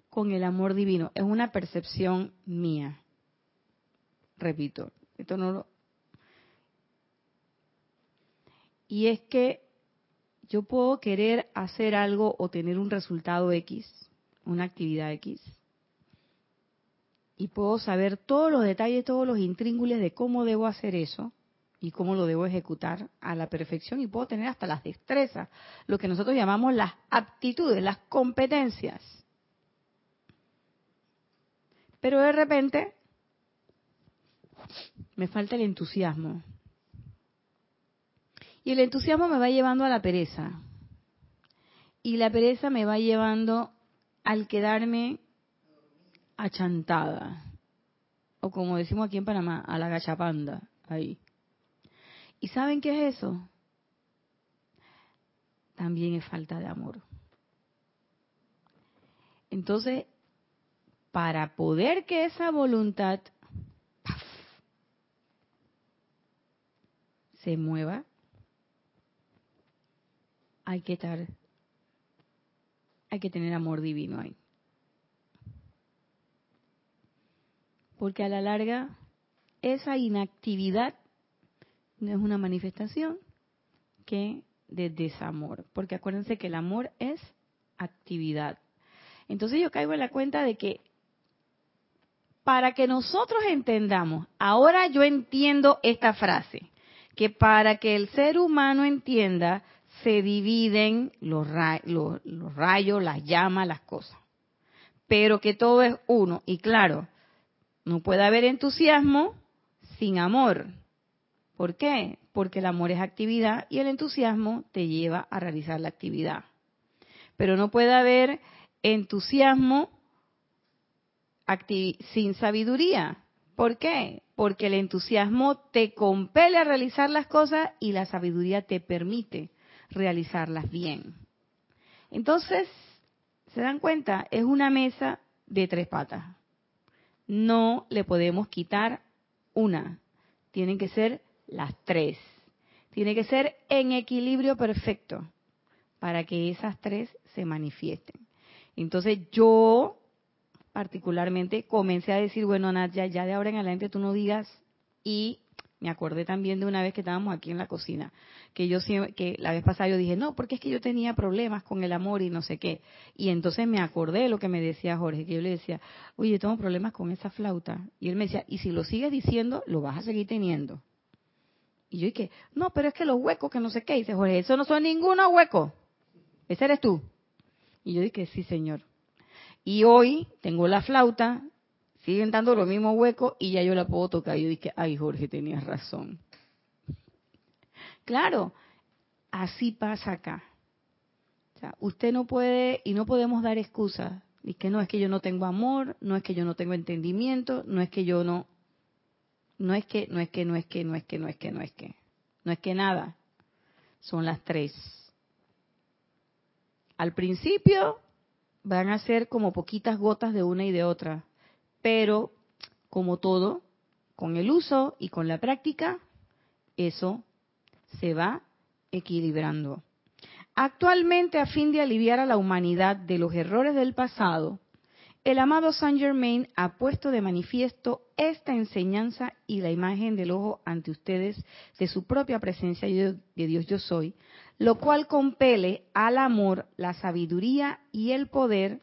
con el amor divino. Es una percepción mía. Repito, esto no lo... Y es que yo puedo querer hacer algo o tener un resultado X, una actividad X, y puedo saber todos los detalles, todos los intríngules de cómo debo hacer eso y cómo lo debo ejecutar a la perfección y puedo tener hasta las destrezas, lo que nosotros llamamos las aptitudes, las competencias. Pero de repente me falta el entusiasmo. Y el entusiasmo me va llevando a la pereza. Y la pereza me va llevando al quedarme achantada. O como decimos aquí en Panamá, a la gachapanda. Ahí. ¿Y saben qué es eso? También es falta de amor. Entonces, para poder que esa voluntad se mueva, hay que estar, hay que tener amor divino ahí. Porque a la larga, esa inactividad no es una manifestación que de desamor. Porque acuérdense que el amor es actividad. Entonces yo caigo en la cuenta de que para que nosotros entendamos, ahora yo entiendo esta frase, que para que el ser humano entienda, se dividen los, los, rayos, las llamas, las cosas. Pero que todo es uno. Y claro, no puede haber entusiasmo sin amor. ¿Por qué? Porque el amor es actividad y el entusiasmo te lleva a realizar la actividad. Pero no puede haber entusiasmo sin sabiduría. ¿Por qué? porque el entusiasmo te compele a realizar las cosas y la sabiduría te permite realizarlas bien. Entonces, ¿se dan cuenta? Es una mesa de tres patas. No le podemos quitar una. Tienen que ser las tres. Tiene que ser en equilibrio perfecto para que esas tres se manifiesten. Entonces yo particularmente comencé a decir, bueno, Nadia, ya de ahora en adelante tú no digas y me acordé también de una vez que estábamos aquí en la cocina, que yo que la vez pasada yo dije, no, porque es que yo tenía problemas con el amor y no sé qué. Y entonces me acordé de lo que me decía Jorge, que yo le decía, oye, tengo problemas con esa flauta. Y él me decía, y si lo sigues diciendo, lo vas a seguir teniendo. Y yo dije, no, pero es que los huecos, que no sé qué. Dice Jorge, eso no son ninguno hueco. Ese eres tú. Y yo dije, sí, señor. Y hoy tengo la flauta, siguen dando los mismos huecos y ya yo la puedo tocar. Y yo dije, ay, Jorge, tenías razón. Claro, así pasa acá. O sea, usted no puede y no podemos dar excusas. Y que no es que yo no tengo amor, no es que yo no tengo entendimiento, no es que yo no no es que, no es que, no es que, no es que, no es que, no es que. No es que nada. Son las tres. Al principio van a ser como poquitas gotas de una y de otra. Pero, como todo, con el uso y con la práctica, eso se va equilibrando. Actualmente, a fin de aliviar a la humanidad de los errores del pasado, el amado Saint Germain ha puesto de manifiesto esta enseñanza y la imagen del ojo ante ustedes de su propia presencia de Dios yo soy, lo cual compele al amor, la sabiduría y el poder,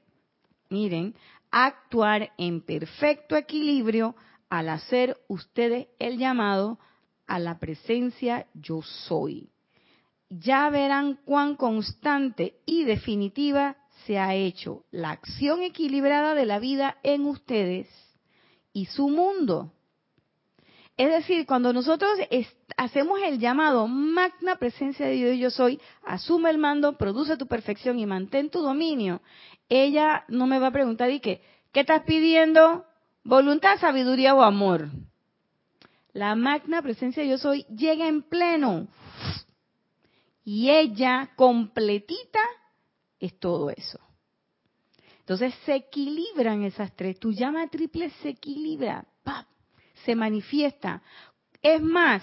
miren, actuar en perfecto equilibrio al hacer ustedes el llamado a la presencia yo soy. Ya verán cuán constante y definitiva se ha hecho la acción equilibrada de la vida en ustedes y su mundo. Es decir, cuando nosotros hacemos el llamado magna presencia de Dios yo soy, asume el mando, produce tu perfección y mantén tu dominio, ella no me va a preguntar y qué, ¿qué estás pidiendo? ¿Voluntad, sabiduría o amor? La magna presencia de yo soy llega en pleno y ella completita es todo eso. Entonces se equilibran esas tres. Tu llama triple se equilibra, se manifiesta. Es más,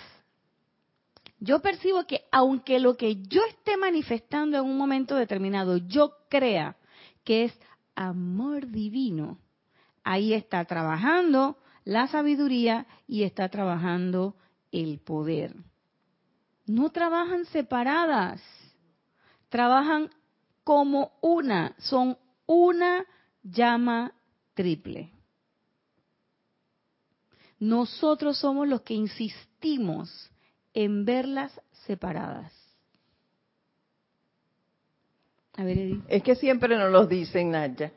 yo percibo que aunque lo que yo esté manifestando en un momento determinado, yo crea que es amor divino, ahí está trabajando la sabiduría y está trabajando el poder. No trabajan separadas, trabajan como una, son una llama triple. Nosotros somos los que insistimos en verlas separadas. A ver, Edith. Es que siempre nos los dicen, Naya.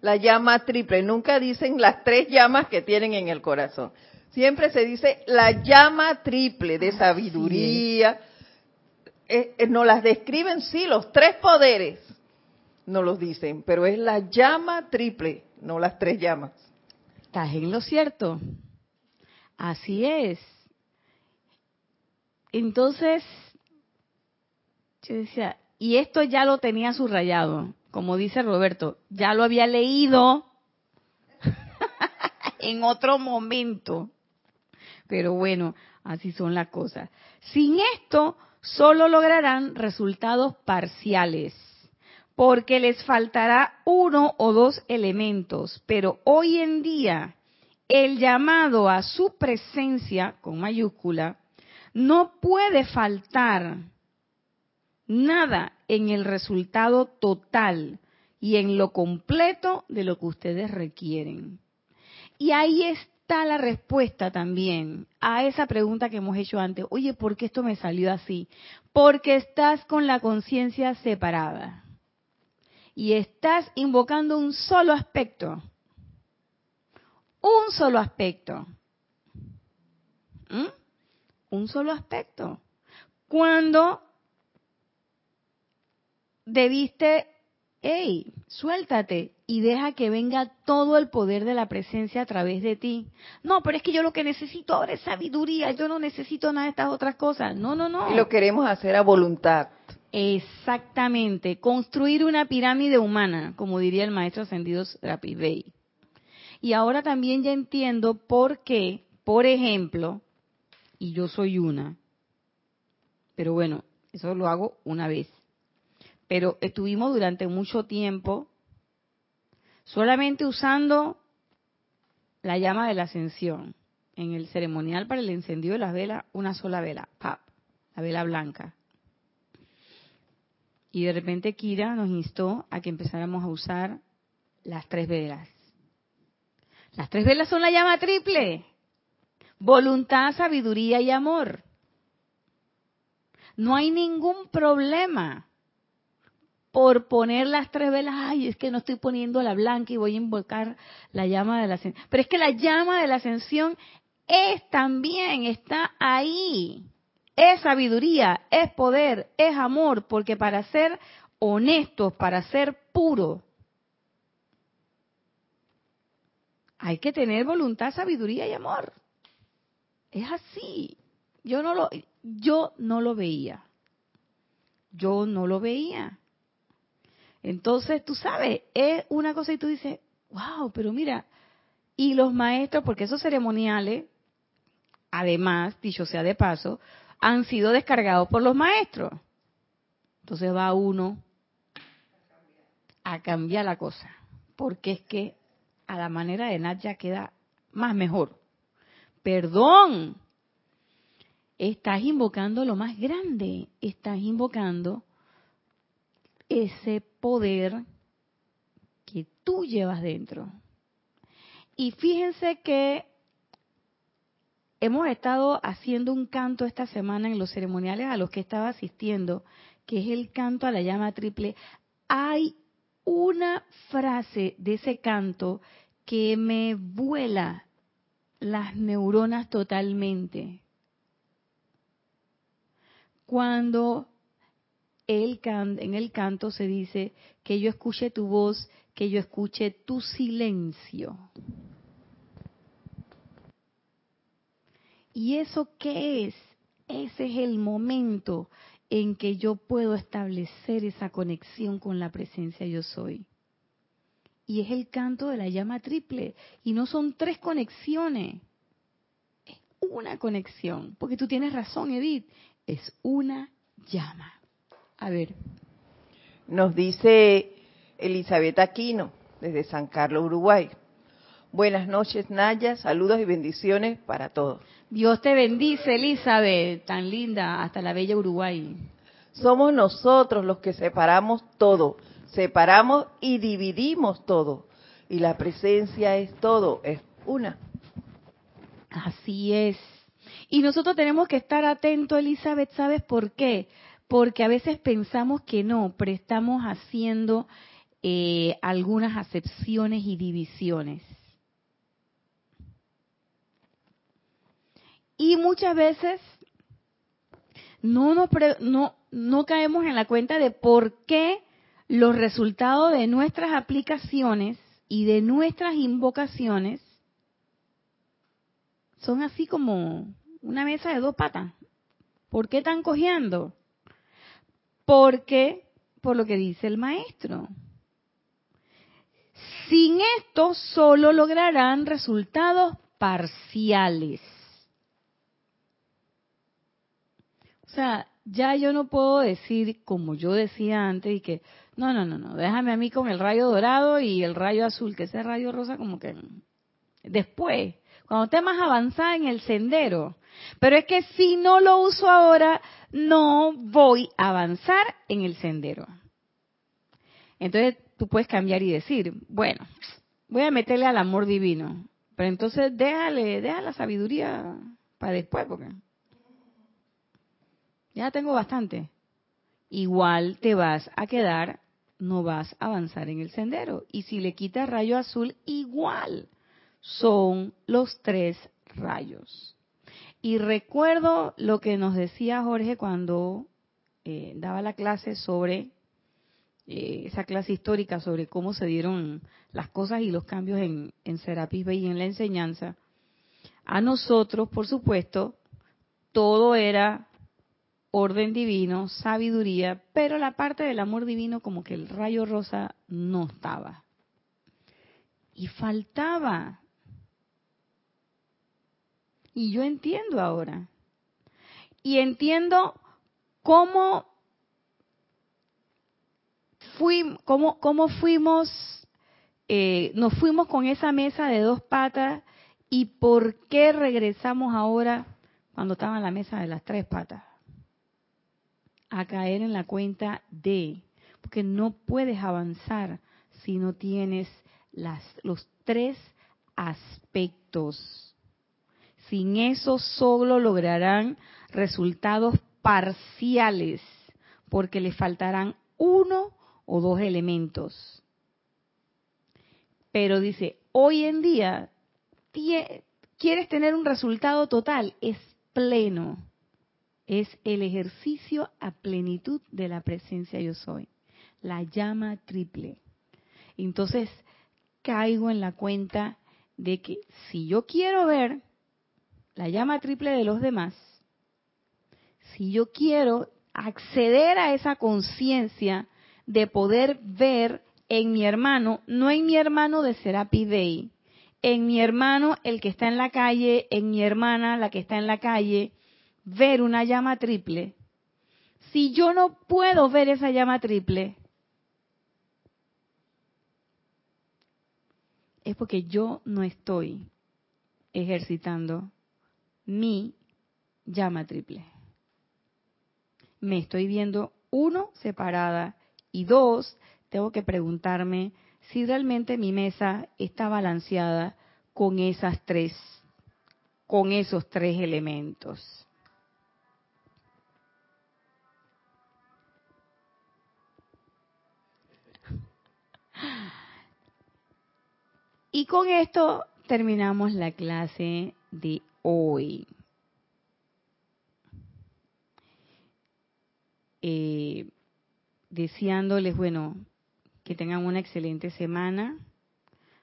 La llama triple. Nunca dicen las tres llamas que tienen en el corazón. Siempre se dice la llama triple de sabiduría. Eh, eh, nos las describen, sí, los tres poderes no los dicen, pero es la llama triple, no las tres llamas. Estás en lo cierto. Así es. Entonces, yo decía, y esto ya lo tenía subrayado, como dice Roberto, ya lo había leído *laughs* en otro momento. Pero bueno, así son las cosas. Sin esto, solo lograrán resultados parciales porque les faltará uno o dos elementos, pero hoy en día el llamado a su presencia, con mayúscula, no puede faltar nada en el resultado total y en lo completo de lo que ustedes requieren. Y ahí está la respuesta también a esa pregunta que hemos hecho antes. Oye, ¿por qué esto me salió así? Porque estás con la conciencia separada y estás invocando un solo aspecto. Un solo aspecto. ¿Mm? Un solo aspecto. Cuando debiste hey, suéltate y deja que venga todo el poder de la presencia a través de ti. No, pero es que yo lo que necesito ahora es sabiduría, yo no necesito nada de estas otras cosas. No, no, no. Y lo queremos hacer a voluntad. Exactamente, construir una pirámide humana, como diría el maestro ascendido Rapid Bay. Y ahora también ya entiendo por qué, por ejemplo, y yo soy una, pero bueno, eso lo hago una vez. Pero estuvimos durante mucho tiempo solamente usando la llama de la ascensión. En el ceremonial para el encendido de las velas, una sola vela, ¡pap! la vela blanca. Y de repente Kira nos instó a que empezáramos a usar las tres velas. Las tres velas son la llama triple. Voluntad, sabiduría y amor. No hay ningún problema por poner las tres velas. Ay, es que no estoy poniendo la blanca y voy a invocar la llama de la ascensión. Pero es que la llama de la ascensión es también, está ahí. Es sabiduría, es poder, es amor, porque para ser honestos, para ser puros, hay que tener voluntad, sabiduría y amor. Es así. Yo no lo, yo no lo veía. Yo no lo veía. Entonces, tú sabes, es una cosa y tú dices, wow, pero mira, y los maestros, porque esos ceremoniales, además, dicho sea de paso, han sido descargados por los maestros. Entonces va uno a cambiar la cosa, porque es que a la manera de Nat ya queda más mejor. Perdón, estás invocando lo más grande, estás invocando ese poder que tú llevas dentro. Y fíjense que hemos estado haciendo un canto esta semana en los ceremoniales a los que estaba asistiendo, que es el canto a la llama triple. Hay una frase de ese canto que me vuela las neuronas totalmente cuando en el canto se dice que yo escuche tu voz, que yo escuche tu silencio. ¿Y eso qué es? Ese es el momento en que yo puedo establecer esa conexión con la presencia yo soy. Y es el canto de la llama triple. Y no son tres conexiones, es una conexión. Porque tú tienes razón, Edith, es una llama. A ver. Nos dice Elizabeth Aquino, desde San Carlos, Uruguay. Buenas noches, Naya. Saludos y bendiciones para todos. Dios te bendice, Elizabeth, tan linda, hasta la bella Uruguay. Somos nosotros los que separamos todo, separamos y dividimos todo. Y la presencia es todo, es una. Así es. Y nosotros tenemos que estar atentos, Elizabeth, ¿sabes por qué? Porque a veces pensamos que no, pero estamos haciendo eh, algunas acepciones y divisiones. Y muchas veces no, no, no caemos en la cuenta de por qué los resultados de nuestras aplicaciones y de nuestras invocaciones son así como una mesa de dos patas. ¿Por qué están cojeando? Porque, por lo que dice el maestro, sin esto solo lograrán resultados parciales. O sea, ya yo no puedo decir, como yo decía antes, y que, no, no, no, no, déjame a mí con el rayo dorado y el rayo azul, que ese rayo rosa como que después, cuando esté más avanzada en el sendero, pero es que si no lo uso ahora, no voy a avanzar en el sendero. Entonces tú puedes cambiar y decir, bueno, voy a meterle al amor divino, pero entonces déjale, deja la sabiduría para después, porque ya tengo bastante. Igual te vas a quedar, no vas a avanzar en el sendero. Y si le quitas rayo azul, igual son los tres rayos. Y recuerdo lo que nos decía Jorge cuando eh, daba la clase sobre eh, esa clase histórica sobre cómo se dieron las cosas y los cambios en, en Serapis Bay y en la enseñanza, a nosotros, por supuesto, todo era orden divino, sabiduría, pero la parte del amor divino como que el rayo rosa no estaba. Y faltaba. Y yo entiendo ahora. Y entiendo cómo, cómo, cómo fuimos, eh, nos fuimos con esa mesa de dos patas y por qué regresamos ahora cuando estaba en la mesa de las tres patas a caer en la cuenta de, porque no puedes avanzar si no tienes las, los tres aspectos. Sin eso solo lograrán resultados parciales, porque le faltarán uno o dos elementos. Pero dice, hoy en día, quieres tener un resultado total, es pleno. Es el ejercicio a plenitud de la presencia yo soy. La llama triple. Entonces, caigo en la cuenta de que si yo quiero ver la llama triple de los demás, si yo quiero acceder a esa conciencia de poder ver en mi hermano, no en mi hermano de Serapi Dei, en mi hermano el que está en la calle, en mi hermana la que está en la calle, ver una llama triple, si yo no puedo ver esa llama triple, es porque yo no estoy ejercitando mi llama triple. Me estoy viendo, uno, separada, y dos, tengo que preguntarme si realmente mi mesa está balanceada con esas tres, con esos tres elementos. Y con esto terminamos la clase de hoy. Eh, deseándoles, bueno, que tengan una excelente semana.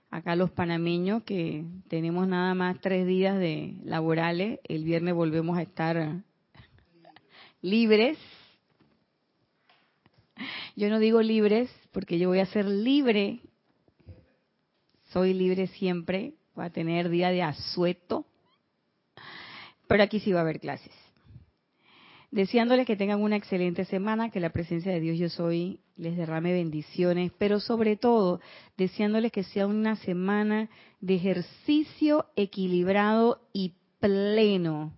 Acá los panameños que tenemos nada más tres días de laborales, el viernes volvemos a estar *laughs* libres. Yo no digo libres porque yo voy a ser libre soy libre siempre, voy a tener día de asueto, pero aquí sí va a haber clases. Deseándoles que tengan una excelente semana, que la presencia de Dios yo soy les derrame bendiciones, pero sobre todo deseándoles que sea una semana de ejercicio equilibrado y pleno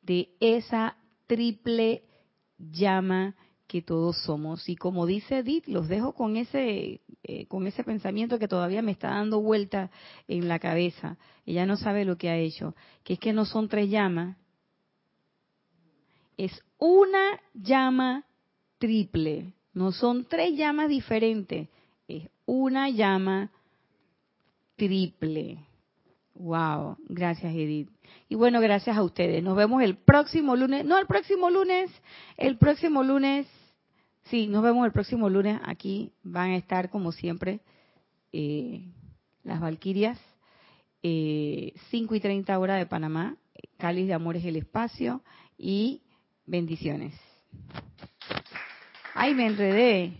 de esa triple llama que todos somos. Y como dice Edith, los dejo con ese, eh, con ese pensamiento que todavía me está dando vuelta en la cabeza. Ella no sabe lo que ha hecho, que es que no son tres llamas, es una llama triple, no son tres llamas diferentes, es una llama triple. Wow, gracias Edith. Y bueno, gracias a ustedes. Nos vemos el próximo lunes, no el próximo lunes, el próximo lunes Sí, nos vemos el próximo lunes. Aquí van a estar, como siempre, eh, las Valquirias, eh, 5 y 30 horas de Panamá. Cáliz de Amores el Espacio y bendiciones. Ay, me enredé.